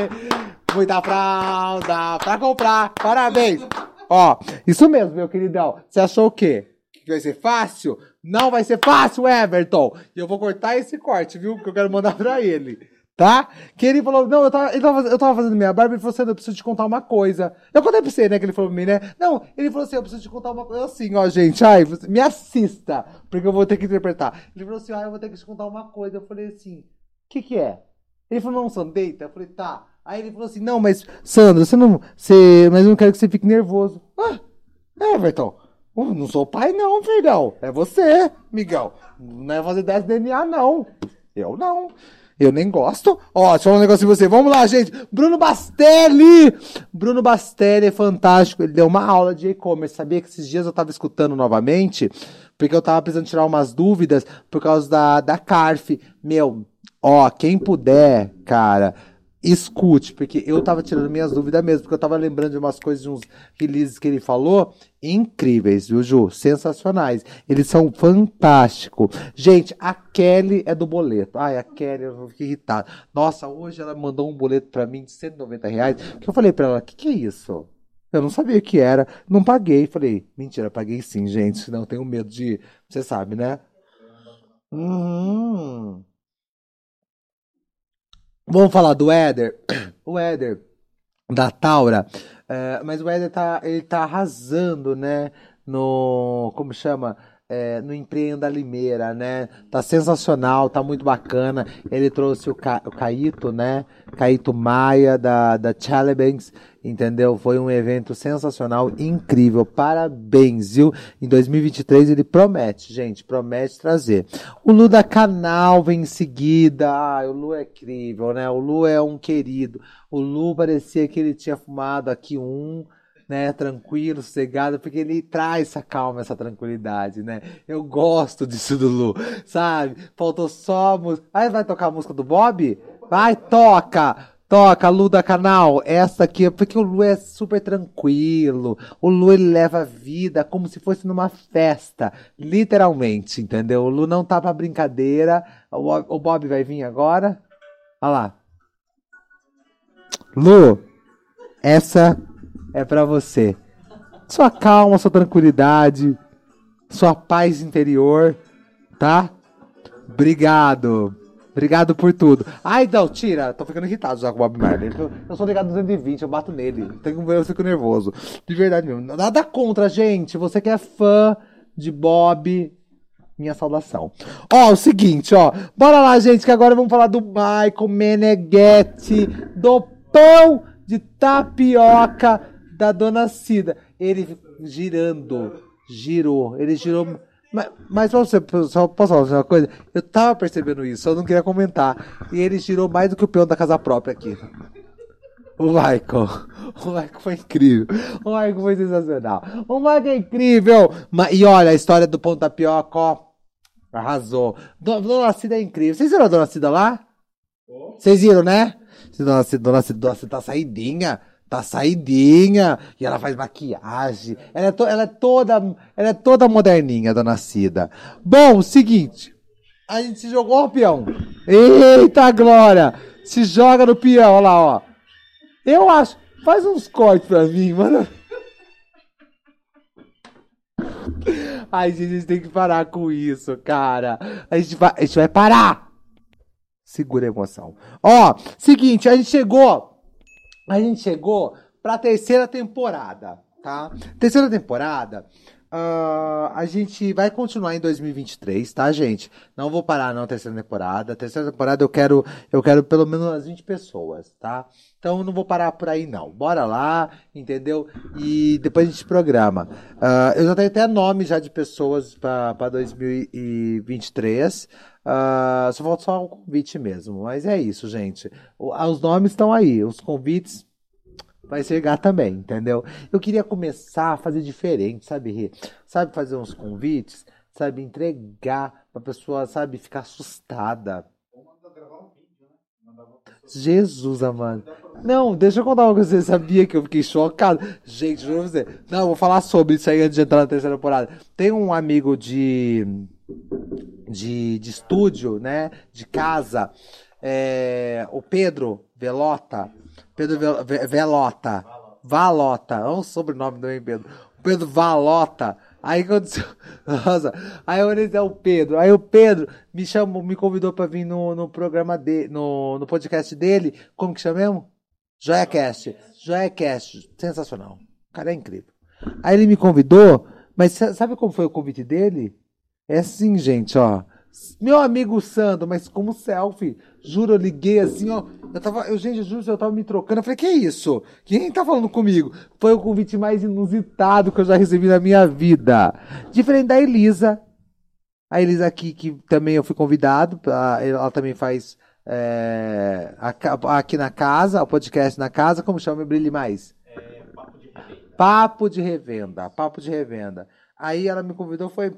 Muita fralda pra comprar. Parabéns. Ó, isso mesmo, meu queridão. Você achou o quê? Vai ser fácil? Não vai ser fácil, Everton. E eu vou cortar esse corte, viu? Que eu quero mandar pra ele. Tá? Que ele falou, não, eu tava, tava, eu tava fazendo minha barba, ele falou assim, eu preciso te contar uma coisa. Eu contei pra você, né, que ele falou pra mim, né? Não, ele falou assim, eu preciso te contar uma coisa assim, ó, gente, ai, me assista, porque eu vou ter que interpretar. Ele falou assim, ah, eu vou ter que te contar uma coisa. Eu falei assim, o que que é? Ele falou, não, Sandro, deita. Eu falei, tá. Aí ele falou assim, não, mas, Sandro, você não, você, mas eu não quero que você fique nervoso. Ah, Everton, não sou pai não, filhão. É você, Miguel. Não é fazer 10 DNA, não. Eu não. Eu nem gosto. Ó, deixa eu falar um negócio em você. Vamos lá, gente. Bruno Bastelli. Bruno Bastelli é fantástico. Ele deu uma aula de e-commerce. Sabia que esses dias eu tava escutando novamente? Porque eu tava precisando tirar umas dúvidas por causa da, da CARF. Meu, ó, quem puder, cara, escute, porque eu tava tirando minhas dúvidas mesmo, porque eu tava lembrando de umas coisas, de uns releases que ele falou, incríveis, viu, Ju? Sensacionais. Eles são fantásticos. Gente, a Kelly é do boleto. Ai, a Kelly, eu fiquei irritado. Nossa, hoje ela mandou um boleto pra mim de 190 reais, que eu falei pra ela, o que que é isso? Eu não sabia o que era, não paguei. Falei, mentira, paguei sim, gente, senão eu tenho medo de, você sabe, né? Uhum. Vamos falar do Éder. O Éder da Taura. é, mas o Éder tá, ele tá arrasando, né? No. Como chama? É, no Empreenda Limeira, né? Tá sensacional, tá muito bacana. Ele trouxe o, Ca, o Caíto, né? Caíto Maia, da, da Challenge, entendeu? Foi um evento sensacional, incrível. Parabéns, viu? Em 2023 ele promete, gente, promete trazer. O Lu da Canal vem em seguida. Ah, o Lu é incrível, né? O Lu é um querido. O Lu parecia que ele tinha fumado aqui um, né? Tranquilo, sossegado, porque ele traz essa calma, essa tranquilidade, né? Eu gosto disso do Lu, sabe? Faltou só música. Aí vai tocar a música do Bob? Vai, toca! Toca, Lu da canal. Essa aqui, porque o Lu é super tranquilo. O Lu ele leva a vida como se fosse numa festa. Literalmente, entendeu? O Lu não tá pra brincadeira. O Bob, o Bob vai vir agora. Olha lá. Lu, essa é pra você. Sua calma, sua tranquilidade, sua paz interior, tá? Obrigado. Obrigado por tudo. Ai, não, tira. Tô ficando irritado já com o Bob Marley. Eu, eu sou ligado 220, eu bato nele. Eu fico nervoso. De verdade mesmo. Nada contra, gente. Você que é fã de Bob, minha saudação. Ó, o seguinte, ó. Bora lá, gente, que agora vamos falar do Michael Meneghetti, do pão de tapioca da Dona Cida. Ele girando, girou, ele girou. Mas, mas você, só posso falar uma coisa? Eu tava percebendo isso, só não queria comentar. E ele girou mais do que o peão da casa própria aqui. O Michael. O Michael foi incrível. O Michael foi sensacional. O Michael é incrível. E olha, a história do pão tapioca, ó. Arrasou. Do- Dona Cida é incrível. Vocês viram a Dona Cida lá? Vocês viram, né? Dona Cida, Dona Cida, Dona Cida tá saidinha. Tá saidinha. E ela faz maquiagem. Ela é, to- ela é toda, ela é toda moderninha, Dona Cida. Bom, seguinte. A gente se jogou o peão. Eita, Glória! Se joga no peão, olha lá, ó. Eu acho. Faz uns cortes pra mim, mano. Ai, gente, a gente tem que parar com isso, cara. A gente vai, a gente vai parar. Segura a emoção. Ó, seguinte, a gente chegou. A gente chegou pra terceira temporada, tá? Terceira temporada. ah, a gente vai continuar em 2023, tá, gente? Não vou parar não terceira temporada. Terceira temporada eu quero, eu quero pelo menos umas 20 pessoas, tá? Então não vou parar por aí não. Bora lá, entendeu? E depois a gente programa. Ah, eu já tenho até nome já de pessoas para 2023. Ah, só falta só o convite mesmo. Mas é isso, gente. O- ah, Os nomes estão aí. Os convites vai chegar também, entendeu? Eu queria começar a fazer diferente, sabe, Rê? Sabe, fazer uns convites, sabe, entregar pra pessoa, sabe, ficar assustada. Jesus, amado. Não, deixa eu contar uma coisa. Você sabia que eu fiquei chocado? Gente, juro você. Não, vou falar sobre isso aí antes de entrar na terceira temporada. Tem um amigo de, de, de estúdio, né? De casa. é, o Pedro Velota. Pedro Vel- Ve- Velota. Valota. É um sobrenome também, Pedro. O Pedro Valota. Aí quando. Nossa, aí eu é o Pedro. Aí o Pedro me chamou, me convidou pra vir no, no programa dele, no, no podcast dele. Como que chama mesmo? JoiaCast. JoiaCast. Sensacional. O cara é incrível. Aí ele me convidou, mas sa- sabe como foi o convite dele? É assim, gente, ó. Meu amigo Sandro, mas como selfie. Juro, eu liguei assim, ó. Eu tava, eu, gente, eu juro, eu tava me trocando. Eu falei, que isso? Quem tá falando comigo? Foi o convite mais inusitado que eu já recebi na minha vida. Diferente da Elisa. A Elisa aqui, que também eu fui convidado. ela também faz é, aqui na casa, o podcast na casa. Como chama? Brilhe Mais. Papo de revenda, papo de revenda. Aí ela me convidou, foi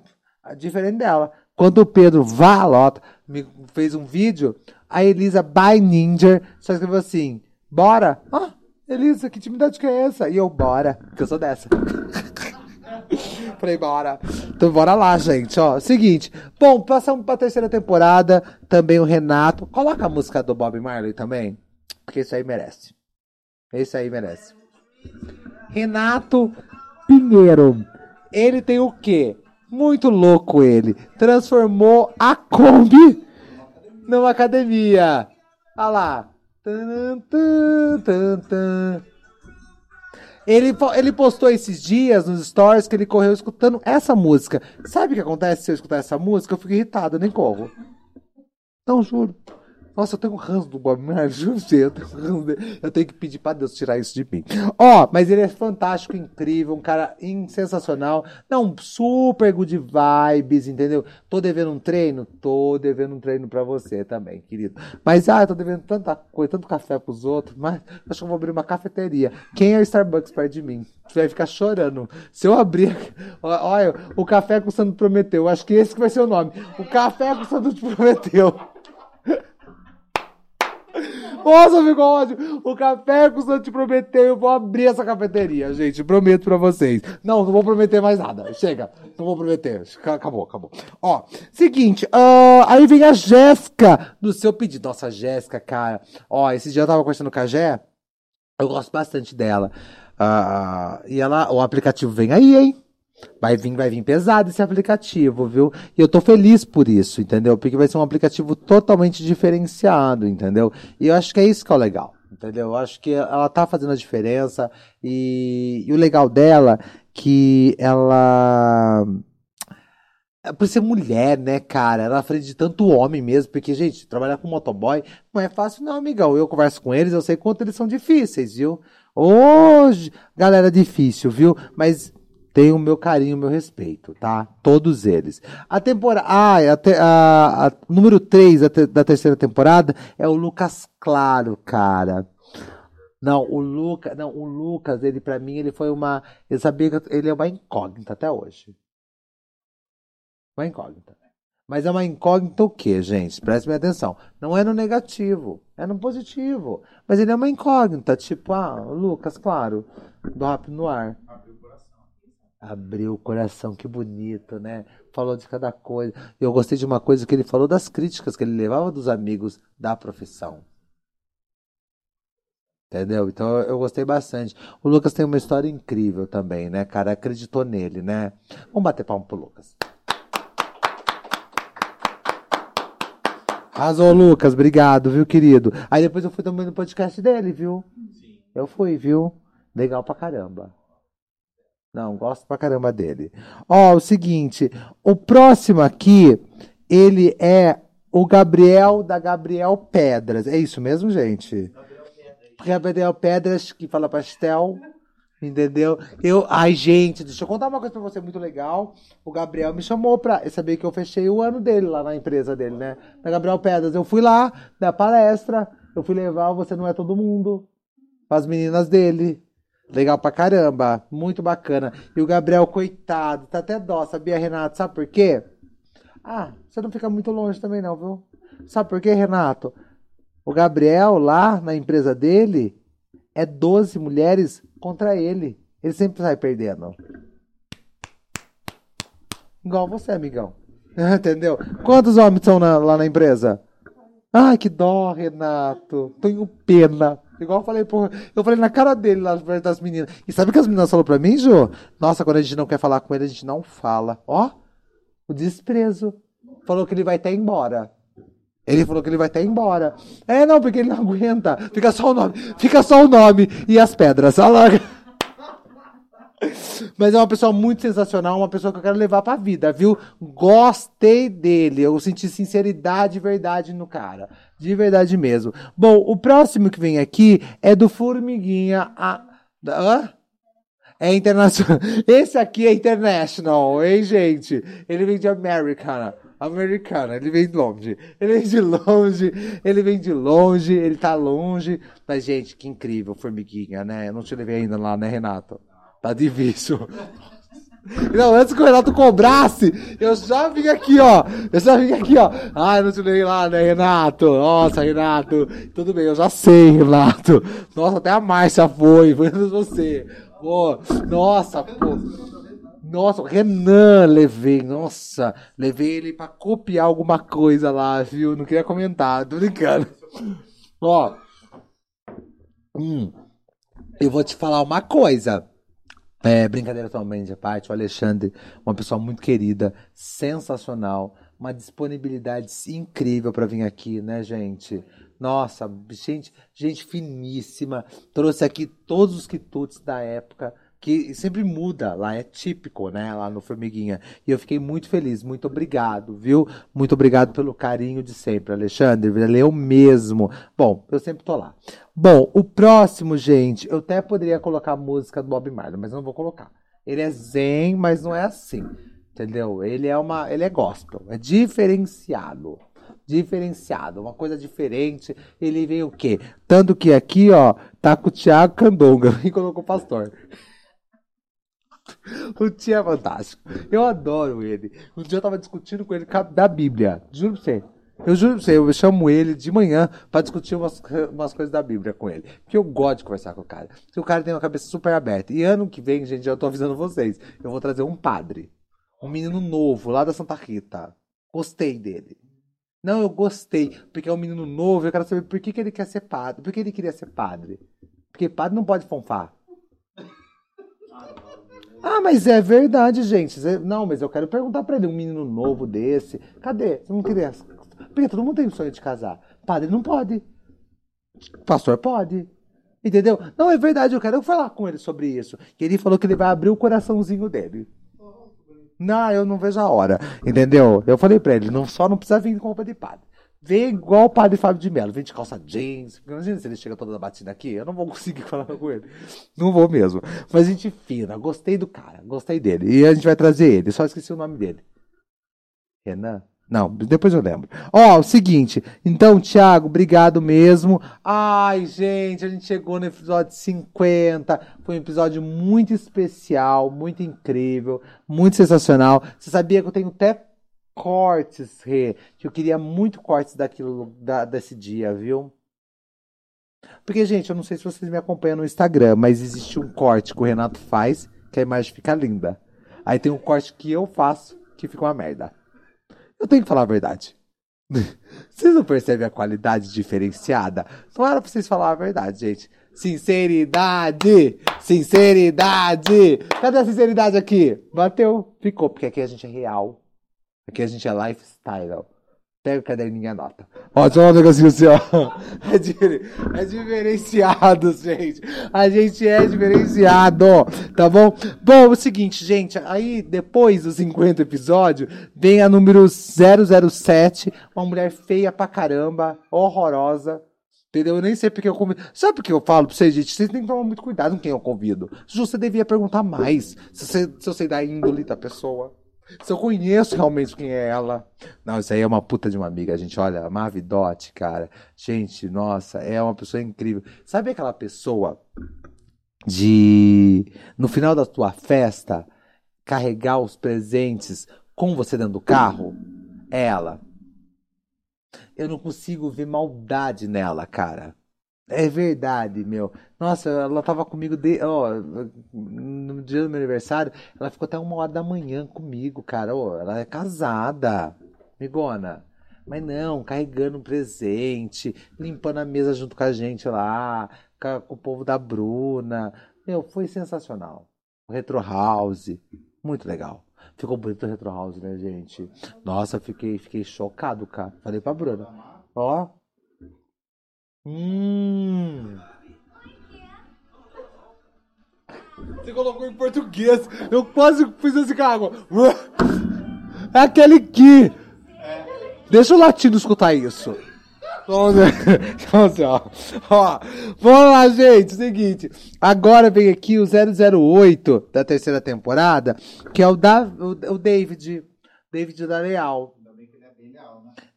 diferente dela. Quando o Pedro Valota me fez um vídeo, a Elisa by Ninja só escreveu assim: Bora! Ah, Elisa, que intimidade que é essa? E eu, bora, que eu sou dessa. Falei, bora. Então bora lá, gente. Ó, seguinte. Bom, passamos pra terceira temporada. Também o Renato. Coloca a música do Bob Marley também. Porque isso aí merece. Esse aí merece. Renato Pinheiro. Ele tem o quê? Muito louco ele. Transformou a Kombi numa academia. Olha lá. Ele, ele postou esses dias nos stories que ele correu escutando essa música. Sabe o que acontece se eu escutar essa música? Eu fico irritado, eu nem corro. Não, juro. Nossa, eu tenho um ranço do Bob Marley, juro eu tenho um ranço dele. Eu tenho que pedir pra Deus tirar isso de mim. Ó, mas ele é fantástico, incrível, um cara sensacional. Não, super good vibes, entendeu? Tô devendo um treino? Tô devendo um treino pra você também, querido. Mas, ah, eu tô devendo tanta coisa, tanto café pros outros, mas acho que eu vou abrir uma cafeteria. Quem é o Starbucks perto de mim? Você vai ficar chorando. Se eu abrir. Olha, o café que o Santo prometeu. Acho que esse que vai ser o nome. O café que o Santo te prometeu. Nossa, ótimo. O café que o Santo te prometeu, eu vou abrir essa cafeteria, gente. Prometo pra vocês. Não, não vou prometer mais nada. Chega. Não vou prometer. Ca- Acabou, acabou. Ó, seguinte. ah, aí vem a Jéssica do seu pedido. Nossa, Jéssica, cara. Ó, esse dia eu tava conversando com a Jé. Eu gosto bastante dela. Ah, e ela, o aplicativo vem aí, hein? Vai vir, vai vir pesado esse aplicativo, viu? E eu tô feliz por isso, entendeu? Porque vai ser um aplicativo totalmente diferenciado, entendeu? E eu acho que é isso que é o legal, entendeu? Eu acho que ela tá fazendo a diferença e, e o legal dela que ela é por ser mulher, né, cara? Ela é à frente de tanto homem mesmo, porque, gente, trabalhar com motoboy não é fácil, não, amigão. Eu converso com eles, eu sei quanto eles são difíceis, viu? Hoje, galera difícil, viu? Mas tem o meu carinho, o meu respeito, tá? Todos eles. A temporada. Ah, a, te- a- a- número 3 da, te- da terceira temporada é o Lucas Claro, cara. Não, o Lucas, não, o Lucas, ele para mim, ele foi uma, eu sabia que ele é uma incógnita até hoje. Uma incógnita. Mas é uma incógnita o quê, gente? Prestem atenção. Não é no negativo, é no positivo. Mas ele é uma incógnita, tipo, ah, o Lucas, claro, do Rápido no Ar. Abriu o coração, que bonito, né? Falou de cada coisa. Eu gostei de uma coisa que ele falou das críticas que ele levava dos amigos da profissão. Entendeu? Então eu gostei bastante. O Lucas tem uma história incrível também, né, cara? Acreditou nele, né? Vamos bater palma pro Lucas. Arrasou, Lucas. Obrigado, viu, querido? Aí depois eu fui também no podcast dele, viu? Eu fui, viu? Legal pra caramba. Não, gosto pra caramba dele. Ó, o seguinte, o próximo aqui, ele é o Gabriel da Gabriel Pedras. É isso mesmo, gente? Gabriel Pedras, que fala pastel. Entendeu? Eu, ai, gente, deixa eu contar uma coisa pra você muito legal. O Gabriel me chamou pra saber que eu fechei o ano dele lá na empresa dele, né? Da Gabriel Pedras. Eu fui lá, da palestra, eu fui levar Você Não É Todo Mundo as meninas dele. Legal pra caramba, muito bacana. E o Gabriel, coitado, tá até dó, sabia, Renato? Sabe por quê? Ah, você não fica muito longe também, não, viu? Sabe por quê, Renato? O Gabriel, lá na empresa dele, é 12 mulheres contra ele. Ele sempre sai perdendo. Igual você, amigão. Entendeu? Quantos homens são na- lá na empresa? Ai, que dó, Renato. Tenho pena. Igual eu falei, porra, eu falei na cara dele lá perto das meninas. E sabe o que as meninas falaram pra mim, Jô? Nossa, quando a gente não quer falar com ele, a gente não fala. Ó, o desprezo. Falou que ele vai até embora. Ele falou que ele vai até embora. É, não, porque ele não aguenta. Fica só o nome. Fica só o nome e as pedras. Olha lá. Mas é uma pessoa muito sensacional, uma pessoa que eu quero levar pra vida, viu? Gostei dele. Eu senti sinceridade e verdade no cara. De verdade mesmo. Bom, o próximo que vem aqui é do Formiguinha. A... Hã? É internacional. Esse aqui é international, hein, gente? Ele vem de Americana. Americana, ele vem de longe. Ele vem de longe, ele vem de longe, ele tá longe. Mas, gente, que incrível, Formiguinha, né? Eu não te levei ainda lá, né, Renato? Tá difícil. Não, antes que o Renato cobrasse, eu já vim aqui, ó. Eu já vim aqui, ó. Ai, não te levei lá, né, Renato? Nossa, Renato. Tudo bem, eu já sei, Renato. Nossa, até a Márcia foi, foi você. Pô, nossa, pô. Nossa, o Renan levei, nossa. Levei ele pra copiar alguma coisa lá, viu? Não queria comentar, tô brincando. Ó. Hum, eu vou te falar uma coisa. É, brincadeira também de parte, o Alexandre, uma pessoa muito querida, sensacional, uma disponibilidade incrível para vir aqui, né, gente? Nossa, gente, gente finíssima. Trouxe aqui todos os quitutes da época, que sempre muda, lá é típico, né, lá no Formiguinha. E eu fiquei muito feliz, muito obrigado, viu? Muito obrigado pelo carinho de sempre, Alexandre, valeu mesmo. Bom, eu sempre tô lá. Bom, o próximo, gente, eu até poderia colocar a música do Bob Marley, mas não vou colocar. Ele é zen, mas não é assim. Entendeu? Ele é uma, ele é gospel, é diferenciado. Diferenciado, uma coisa diferente. Ele veio o quê? Tanto que aqui, ó, tá com o Thiago Candonga e colocou pastor. O tio é fantástico. Eu adoro ele. Um dia eu tava discutindo com ele da Bíblia. Juro pra você. Eu juro pra você, eu chamo ele de manhã pra discutir umas, umas coisas da Bíblia com ele. Porque eu gosto de conversar com o cara. Porque o cara tem uma cabeça super aberta. E ano que vem, gente, já tô avisando vocês. Eu vou trazer um padre. Um menino novo, lá da Santa Rita. Gostei dele. Não, eu gostei. Porque é um menino novo, eu quero saber por que, que ele quer ser padre. Por que ele queria ser padre? Porque padre não pode fonfar. Ah, mas é verdade, gente. Não, mas eu quero perguntar pra ele, um menino novo desse. Cadê? Você não queria. Porque todo mundo tem sonho de casar. Padre não pode. Pastor pode. Entendeu? Não, é verdade, eu quero falar com ele sobre isso. E ele falou que ele vai abrir o coraçãozinho dele. Não, eu não vejo a hora. Entendeu? Eu falei pra ele, não, só não precisa vir com roupa de padre. Vem igual o padre Fábio de Mello, vem de calça jeans. Imagina se ele chega toda batida aqui, eu não vou conseguir falar com ele. Não vou mesmo. Mas gente fina, gostei do cara, gostei dele. E a gente vai trazer ele, só esqueci o nome dele. Renan? Não, depois eu lembro. Ó, o seguinte. Então, Thiago, obrigado mesmo. Ai, gente, a gente chegou no episódio 50. Foi um episódio muito especial, muito incrível, muito sensacional. Você sabia que eu tenho até cortes, Rê, que eu queria muito cortes daquilo, da, desse dia, viu? Porque, gente, eu não sei se vocês me acompanham no Instagram, mas existe um corte que o Renato faz, que a imagem fica linda. Aí tem um corte que eu faço, que fica uma merda. Eu tenho que falar a verdade. Vocês não percebem a qualidade diferenciada? Não era pra vocês falar a verdade, gente. Sinceridade! Sinceridade! Cadê a sinceridade aqui? Bateu, ficou, porque aqui a gente é real. Aqui a gente é lifestyle. Pega o caderninho e anota. Ó, falar um negocinho assim, ó. É, di é diferenciado, gente. A gente é diferenciado, tá bom? Bom, é o seguinte, gente. Aí, depois dos 50 episódios, vem a número 007. Uma mulher feia pra caramba, horrorosa. Entendeu? Eu nem sei porque eu convido. Sabe por que eu falo pra vocês, gente? Vocês têm que tomar muito cuidado com quem eu convido. Você devia perguntar mais. Se, você, se sei da índole da pessoa. Se eu conheço realmente quem é ela. Não, isso aí é uma puta de uma amiga, gente. Olha, Marvidote, cara. Gente, nossa, é uma pessoa incrível. Sabe aquela pessoa de, no final da tua festa, carregar os presentes com você dentro do carro? É ela. Eu não consigo ver maldade nela, cara. É verdade, meu. Nossa, ela tava comigo de, ó, no dia do meu aniversário, ela ficou até uma hora da manhã comigo, cara. Ó, ela é casada, migona. Mas não, carregando um presente, limpando a mesa junto com a gente lá, com o povo da Bruna. Meu, foi sensacional. O Retro House, muito legal. Ficou bonito o Retro House, né, gente? Nossa, fiquei, fiquei chocado, cara. Falei pra Bruna. Ó, Hum. Você colocou em português. Eu quase fiz esse carro. É aquele que. Deixa o latino escutar isso. Vamos lá, gente. Seguinte. Agora vem aqui o 008 da terceira temporada, que é o, da, o, o David. David da Leal.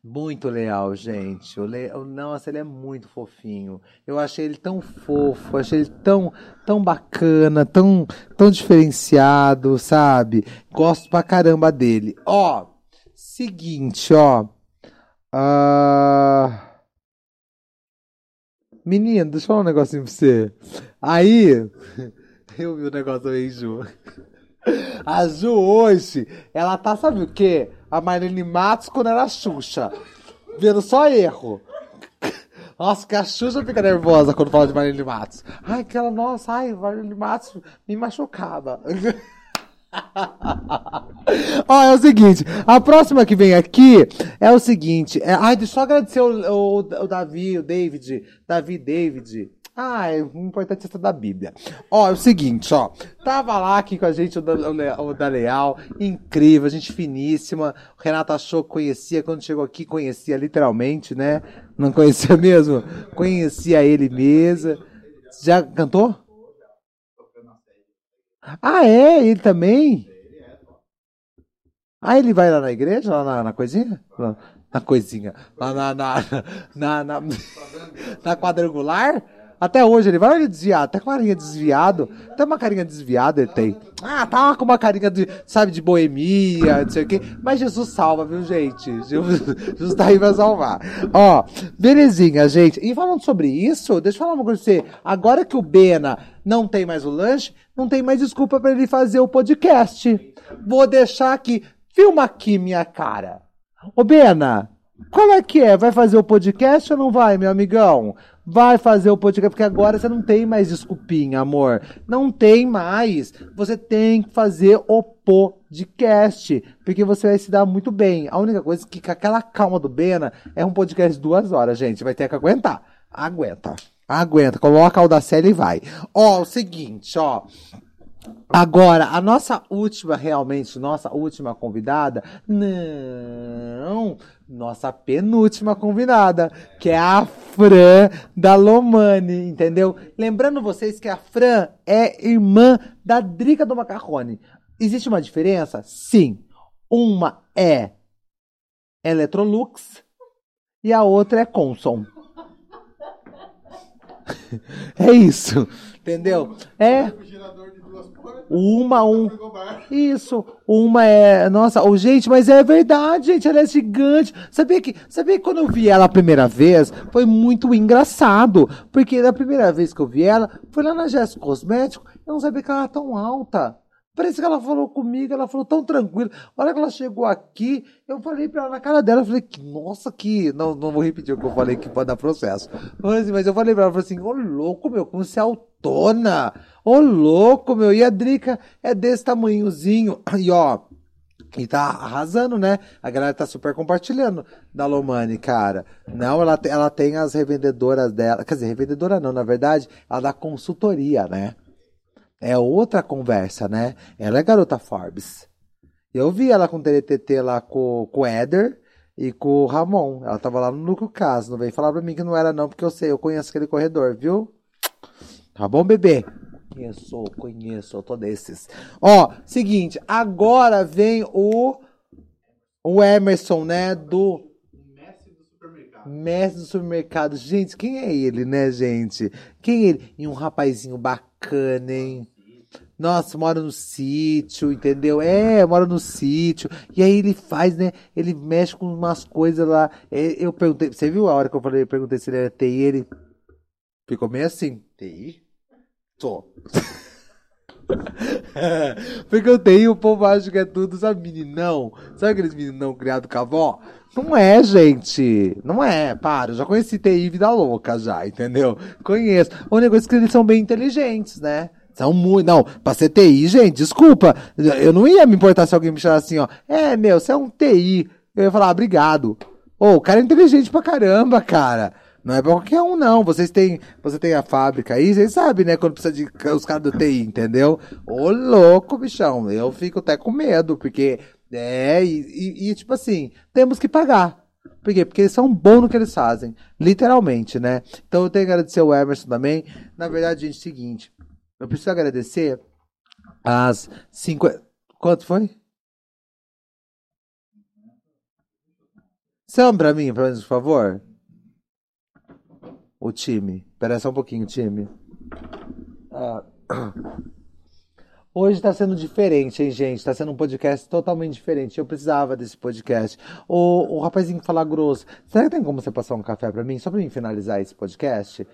Muito leal, gente. O Le... Nossa, ele é muito fofinho. Eu achei ele tão fofo, achei ele tão, tão bacana, tão, tão diferenciado, sabe? Gosto pra caramba dele. Ó, seguinte, ó. Uh... Menino, deixa eu falar um negocinho pra você. Aí, eu vi o um negócio também, Ju. A Ju hoje, ela tá, sabe o quê? A Marlene Matos quando era Xuxa. Vendo só erro. Nossa, que a Xuxa fica nervosa quando fala de Marlene Matos. Ai, aquela, nossa, ai, Marlene Matos me machucava. Ó, é o seguinte, a próxima que vem aqui é o seguinte. É, ai, deixa eu só agradecer o, o, o Davi, o David, Davi, David. Ah, é importante é da Bíblia. Ó, é o seguinte, ó. Tava lá aqui com a gente o da, o da Leal, incrível, gente finíssima. O Renato achou que conhecia, quando chegou aqui conhecia literalmente, né? Não conhecia mesmo? Conhecia ele mesmo. Já cantou? Ah, é? Ele também? Ah, ele vai lá na igreja, lá na, na coisinha? Na coisinha. Lá na, na, na, na, na quadrangular? Até hoje ele vai olha desviado, até com a carinha desviado. Até uma carinha desviada ele tem. Ah, tá com uma carinha de, sabe, de boemia, não sei o quê. Mas Jesus salva, viu, gente? Jesus, Jesus tá aí pra salvar. Ó, belezinha, gente. E falando sobre isso, deixa eu falar uma coisa pra você. Agora que o Bena não tem mais o lanche, não tem mais desculpa pra ele fazer o podcast. Vou deixar aqui. Filma aqui minha cara. Ô, Bena, qual é que é? Vai fazer o podcast ou não vai, meu amigão? Vai fazer o podcast, porque agora você não tem mais desculpinha, amor. Não tem mais. Você tem que fazer o podcast, porque você vai se dar muito bem. A única coisa é que com aquela calma do Bena é um podcast de duas horas, gente. Vai ter que aguentar. Aguenta. Aguenta. Coloca o da série e vai. Ó, o seguinte, ó. Agora, a nossa última, realmente, nossa última convidada, não, nossa penúltima convidada, que é a Fran da Lomani, entendeu? Lembrando vocês que a Fran é irmã da Drica do Macarrone. Existe uma diferença? Sim. Uma é Electrolux e a outra é Consom. É isso, entendeu? É Uma, um. Isso, uma é. Nossa, oh, gente, mas é verdade, gente, ela é gigante. Sabia que, sabia que quando eu vi ela a primeira vez, foi muito engraçado. Porque da primeira vez que eu vi ela, foi lá na Jéssica Cosmético, eu não sabia que ela era tão alta. Parece que ela falou comigo, ela falou tão tranquila. A hora que ela chegou aqui, eu falei pra ela na cara dela, eu falei, que, nossa, que. Não, não vou repetir o que eu falei que pode dar processo. Mas, mas eu falei pra ela, eu falei assim, ô louco, meu, como você é autona. Ô louco, meu. E a Drica é desse tamanhozinho. E ó. E tá arrasando, né? A galera tá super compartilhando da Lomani, cara. Não, ela, ela tem as revendedoras dela. Quer dizer, revendedora não, na verdade, ela dá consultoria, né? É outra conversa, né? Ela é garota Forbes. Eu vi ela com o TTT lá com, com o Éder e com o Ramon. Ela tava lá no Núcleo Caso. Não vem falar pra mim que não era, não, porque eu sei, eu conheço aquele corredor, viu? Tá bom, bebê? Conheço, conheço, eu tô desses. Ó, seguinte, agora vem o. O Emerson, né? Do Mestre do supermercado. mestre do supermercado. Gente, quem é ele, né, gente? Quem é ele? E um rapazinho bacana, hein? Nossa, mora no sítio, entendeu? É, mora no sítio. E aí ele faz, né? Ele mexe com umas coisas lá. É, Eu perguntei, você viu a hora que eu falei, eu perguntei se ele era TI, ele ficou meio assim. TI? Tô. Porque eu tenho, o povo acha que é tudo, sabe, meninão? Sabe aqueles meninão criado com a avó? Não é, gente. Não é, para. Eu já conheci TI Vida Louca já, entendeu? Conheço. O negócio é que eles são bem inteligentes, né? São muito. Não, pra ser TI, gente, desculpa. Eu não ia me importar se alguém me chamasse assim, ó. É, meu, você é um TI. Eu ia falar, ah, obrigado. Ô, o cara é inteligente pra caramba, cara. Não é pra qualquer um, não. Vocês têm, você tem a fábrica aí, vocês sabem, né? Quando precisa de os caras do TI, entendeu? Ô, louco, bichão. Eu fico até com medo, porque. É, e, e- e, tipo assim, temos que pagar. Por quê? Porque eles são bons no que eles fazem. Literalmente, né? Então eu tenho que agradecer o Emerson também. Na verdade, gente, é o seguinte. Eu preciso agradecer as 50. Quanto foi? São pra mim, por favor? O time. Espera só um pouquinho, time. Ah. Hoje tá sendo diferente, hein, gente? Tá sendo um podcast totalmente diferente. Eu precisava desse podcast. O, o rapazinho que fala grosso. Será que tem como você passar um café pra mim? Só pra mim finalizar esse podcast?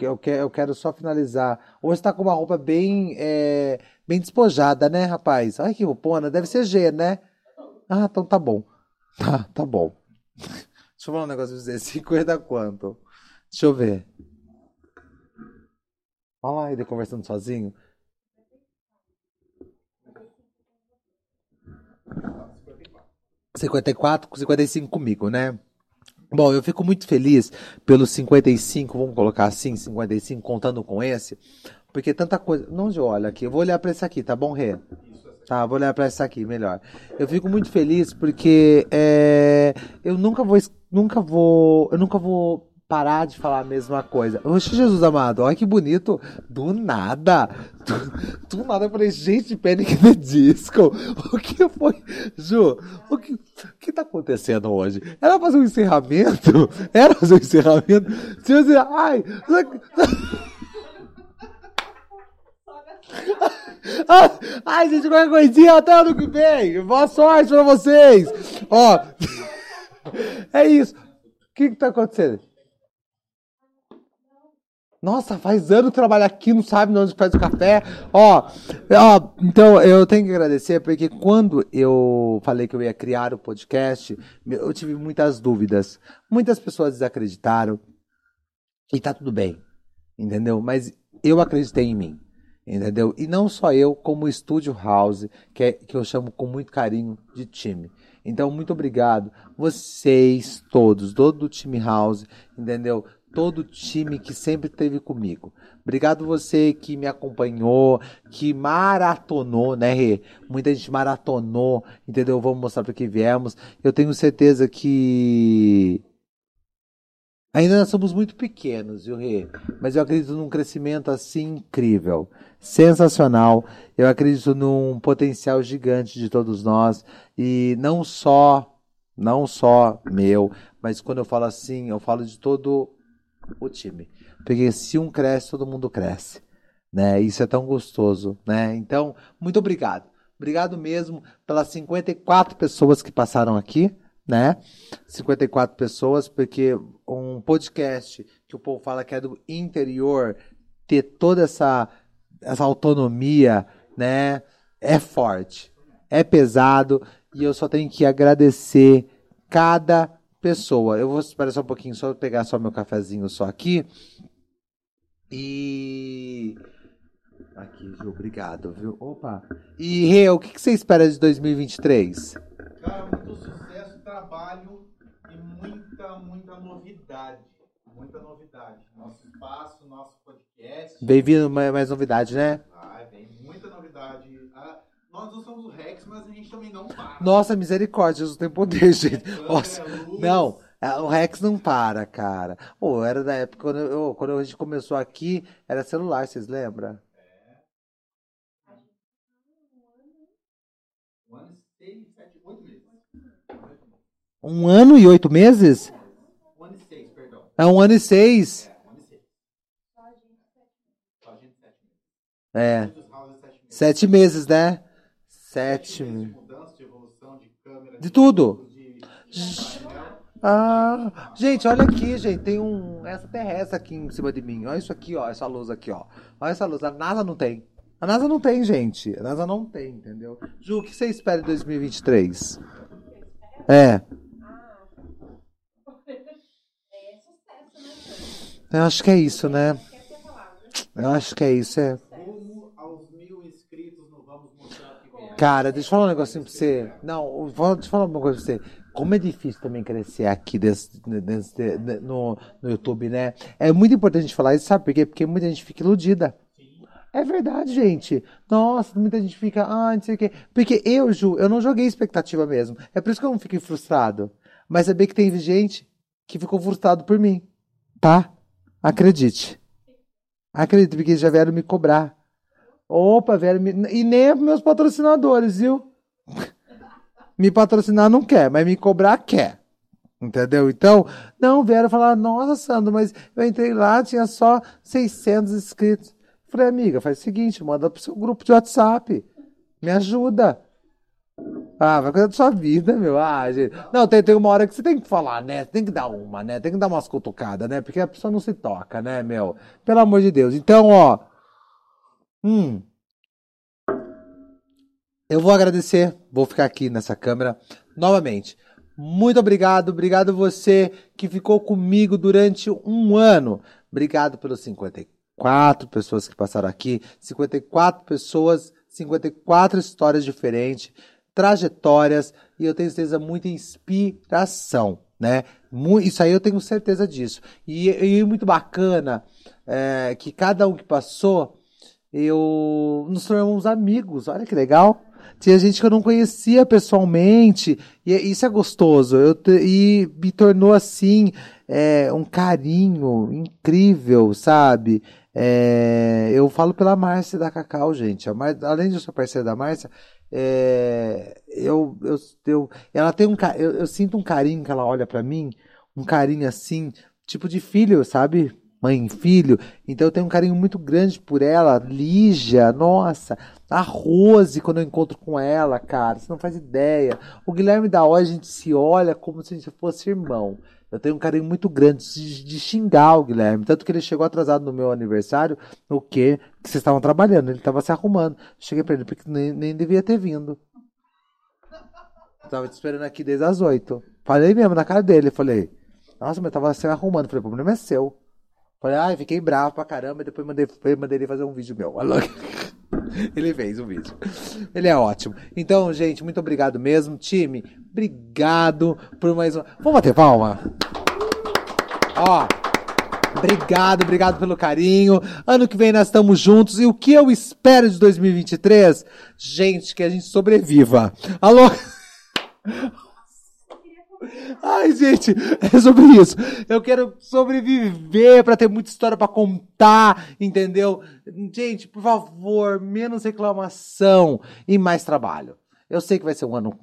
Eu, que- eu quero só finalizar. Hoje tá com uma roupa bem, é, bem despojada, né, rapaz? Ai, que roupona. Deve ser G, né? Ah, então tá bom. Tá, tá bom. Deixa eu falar um negócio pra você. 50 quanto? Deixa eu ver. Ai, ele conversando sozinho. 54, 55 comigo, né? Bom, eu fico muito feliz pelos 55, vamos colocar assim, 55, contando com esse, porque tanta coisa. Não de olha aqui, eu vou olhar para esse aqui, tá bom, Rê? Tá, vou olhar para esse aqui, melhor. Eu fico muito feliz porque é, eu nunca vou, nunca vou, eu nunca vou parar de falar a mesma coisa. Oxe, Jesus amado, olha que bonito. Do nada, do, do nada eu falei, gente, Panic! the Disco. O que foi, Ju? O que, o que tá acontecendo hoje? Era fazer um encerramento? Era fazer um encerramento? Se dizer, ai, Ah, Ai, gente, qualquer coisinha, até ano que vem. Boa sorte pra vocês. Ó, é isso. O que que tá acontecendo? Nossa, faz ano que trabalha aqui, não sabe onde faz o café. Ó, ó, então eu tenho que agradecer porque quando eu falei que eu ia criar o podcast, eu tive muitas dúvidas. Muitas pessoas desacreditaram. E tá tudo bem, entendeu? Mas eu acreditei em mim, entendeu? E não só eu, como o Estúdio House, que, é, que eu chamo com muito carinho de time. Então, muito obrigado. Vocês todos, todo o time House, entendeu? Todo o time que sempre esteve comigo. Obrigado você que me acompanhou, que maratonou, né, Rê? Muita gente maratonou, entendeu? Vamos mostrar para que viemos. Eu tenho certeza que Ainda nós somos muito pequenos, viu, Rê? Mas eu acredito num crescimento assim incrível, sensacional. Eu acredito num potencial gigante de todos nós e não só, não só meu, mas quando eu falo assim, eu falo de todo o time. Porque se um cresce, todo mundo cresce, né? Isso é tão gostoso, né? Então, muito obrigado. Obrigado mesmo pelas 54 pessoas que passaram aqui, né? 54 pessoas, porque um podcast que o povo fala que é do interior, ter toda essa, essa autonomia, né? É forte, é pesado, e eu só tenho que agradecer cada pessoa. Eu vou esperar só um pouquinho, só pegar só meu cafezinho só aqui. E. Aqui, Ju, obrigado, viu? Opa! E, Rê, o que, que você espera de 2023? Cara, muito sucesso, trabalho e muita, muita novidade. Muita novidade. Nosso espaço, nosso podcast. Vem vindo mais, mais novidade, né? Vai, vem muita novidade. Ah, nós não somos o Rex, mas a gente também não para. Nossa, misericórdia, Jesus tem poder, gente. Câmera, Nossa, não, é, o Rex não para, cara. Ô, era da época quando, eu- quando a gente começou aqui, era celular, vocês lembram? Um ano. Um e oito meses? Um ano e seis, perdão. É um ano e seis. É, um ano e seis. Só a gente, sete meses. É, sete meses, né? Meses de tudo. Ah, gente, olha aqui, gente, tem um essa terrestre aqui em cima de mim. Olha isso aqui, ó, essa luz aqui, ó. Olha essa luz, a NASA não tem. A NASA não tem, gente. A NASA não tem, entendeu? Ju, o que você espera em 2023? É. Eu acho que é isso, né? Eu acho que é isso, é. Rumo aos mil inscritos no Vamos Mostrar o que vem. Cara, deixa eu falar um negocinho pra você. Não, deixa eu falar uma coisa pra você. Como é difícil também crescer aqui desse- desse- de- no, no YouTube, né? É muito importante a gente falar isso, sabe por quê? Porque muita gente fica iludida. É verdade, gente. Nossa, muita gente fica, ah, não sei o quê. Porque eu, Ju, eu não joguei expectativa mesmo. É por isso que eu não fiquei frustrado. Mas saber que tem gente que ficou frustrado por mim. Tá? Acredite. Acredite, porque já vieram me cobrar. Opa, vieram me... E nem é meus patrocinadores, viu? Me patrocinar não quer, mas me cobrar quer. Entendeu? Então, não, vieram falar, nossa, Sandro, mas eu entrei lá, tinha só 600 inscritos. Falei, amiga, faz o seguinte, manda pro seu grupo de WhatsApp. Me ajuda. Ah, vai cuidar da sua vida, meu. Ah, gente. Não, tem, tem uma hora que você tem que falar, né? Tem que dar uma, né? Tem que dar umas cutucadas, né? Porque a pessoa não se toca, né, meu? Pelo amor de Deus. Então, ó. Hum. Eu vou agradecer, vou ficar aqui nessa câmera novamente. Muito obrigado, obrigado você que ficou comigo durante um ano. Obrigado pelos 54 pessoas que passaram aqui, 54 pessoas, 54 histórias diferentes. trajetórias e eu tenho certeza muita inspiração, né? Isso aí eu tenho certeza disso. E, e muito bacana é, que cada um que passou, eu nos tornamos amigos. Olha que legal. Tinha gente que eu não conhecia pessoalmente, e isso é gostoso. Eu e me tornou assim é, um carinho incrível, sabe? É, eu falo pela Márcia da Cacau, gente. Mar- além de eu ser parceira da Márcia, é, eu, eu, eu, ela tem um, eu, eu sinto um carinho que ela olha pra mim, um carinho assim, tipo de filho, sabe? Mãe e filho. Então eu tenho um carinho muito grande por ela. Lígia, nossa. A Rose, quando eu encontro com ela, cara, você não faz ideia. O Guilherme da Hora, a gente se olha como se a gente fosse irmão. Eu tenho um carinho muito grande de, de xingar o Guilherme. Tanto que ele chegou atrasado no meu aniversário, o quê? Que vocês estavam trabalhando, ele estava se arrumando. Cheguei pra ele, porque nem, nem devia ter vindo. Tava te esperando aqui desde as oito. Falei mesmo na cara dele, falei, nossa, mas eu tava se arrumando. Falei, o problema é seu. Falei, ai, fiquei bravo pra caramba, e depois mandei, mandei ele fazer um vídeo meu. Alô? Ele fez um vídeo. Ele é ótimo. Então, gente, muito obrigado mesmo. Time, obrigado por mais um. Vamos bater palma? Ó. Obrigado, obrigado pelo carinho. Ano que vem nós estamos juntos. E o que eu espero de 2023? Gente, que a gente sobreviva. Alô? Ai, gente, é sobre isso. Eu quero sobreviver para ter muita história para contar, entendeu? Gente, por favor, menos reclamação e mais trabalho. Eu sei que vai ser um ano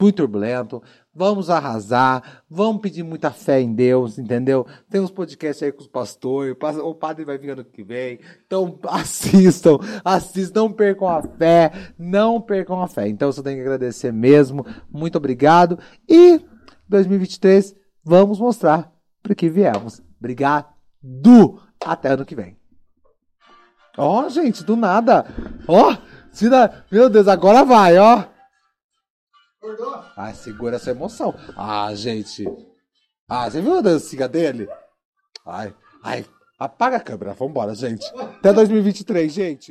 muito turbulento. Vamos arrasar, vamos pedir muita fé em Deus, entendeu? Tem uns podcasts aí com os pastores, o padre vai vir ano que vem. Então assistam, assistam, não percam a fé, não percam a fé. Então eu só tenho que agradecer mesmo. Muito obrigado. E 2023, vamos mostrar para que viemos. Obrigado. Até ano que vem. Ó, gente, do nada. Ó, dá... meu Deus, agora vai, ó. Acordou? Ai, segura essa emoção. Ah, gente. Ah, você viu a dancinha dele? Ai, ai. Apaga a câmera, vambora, gente. Até 2023, gente.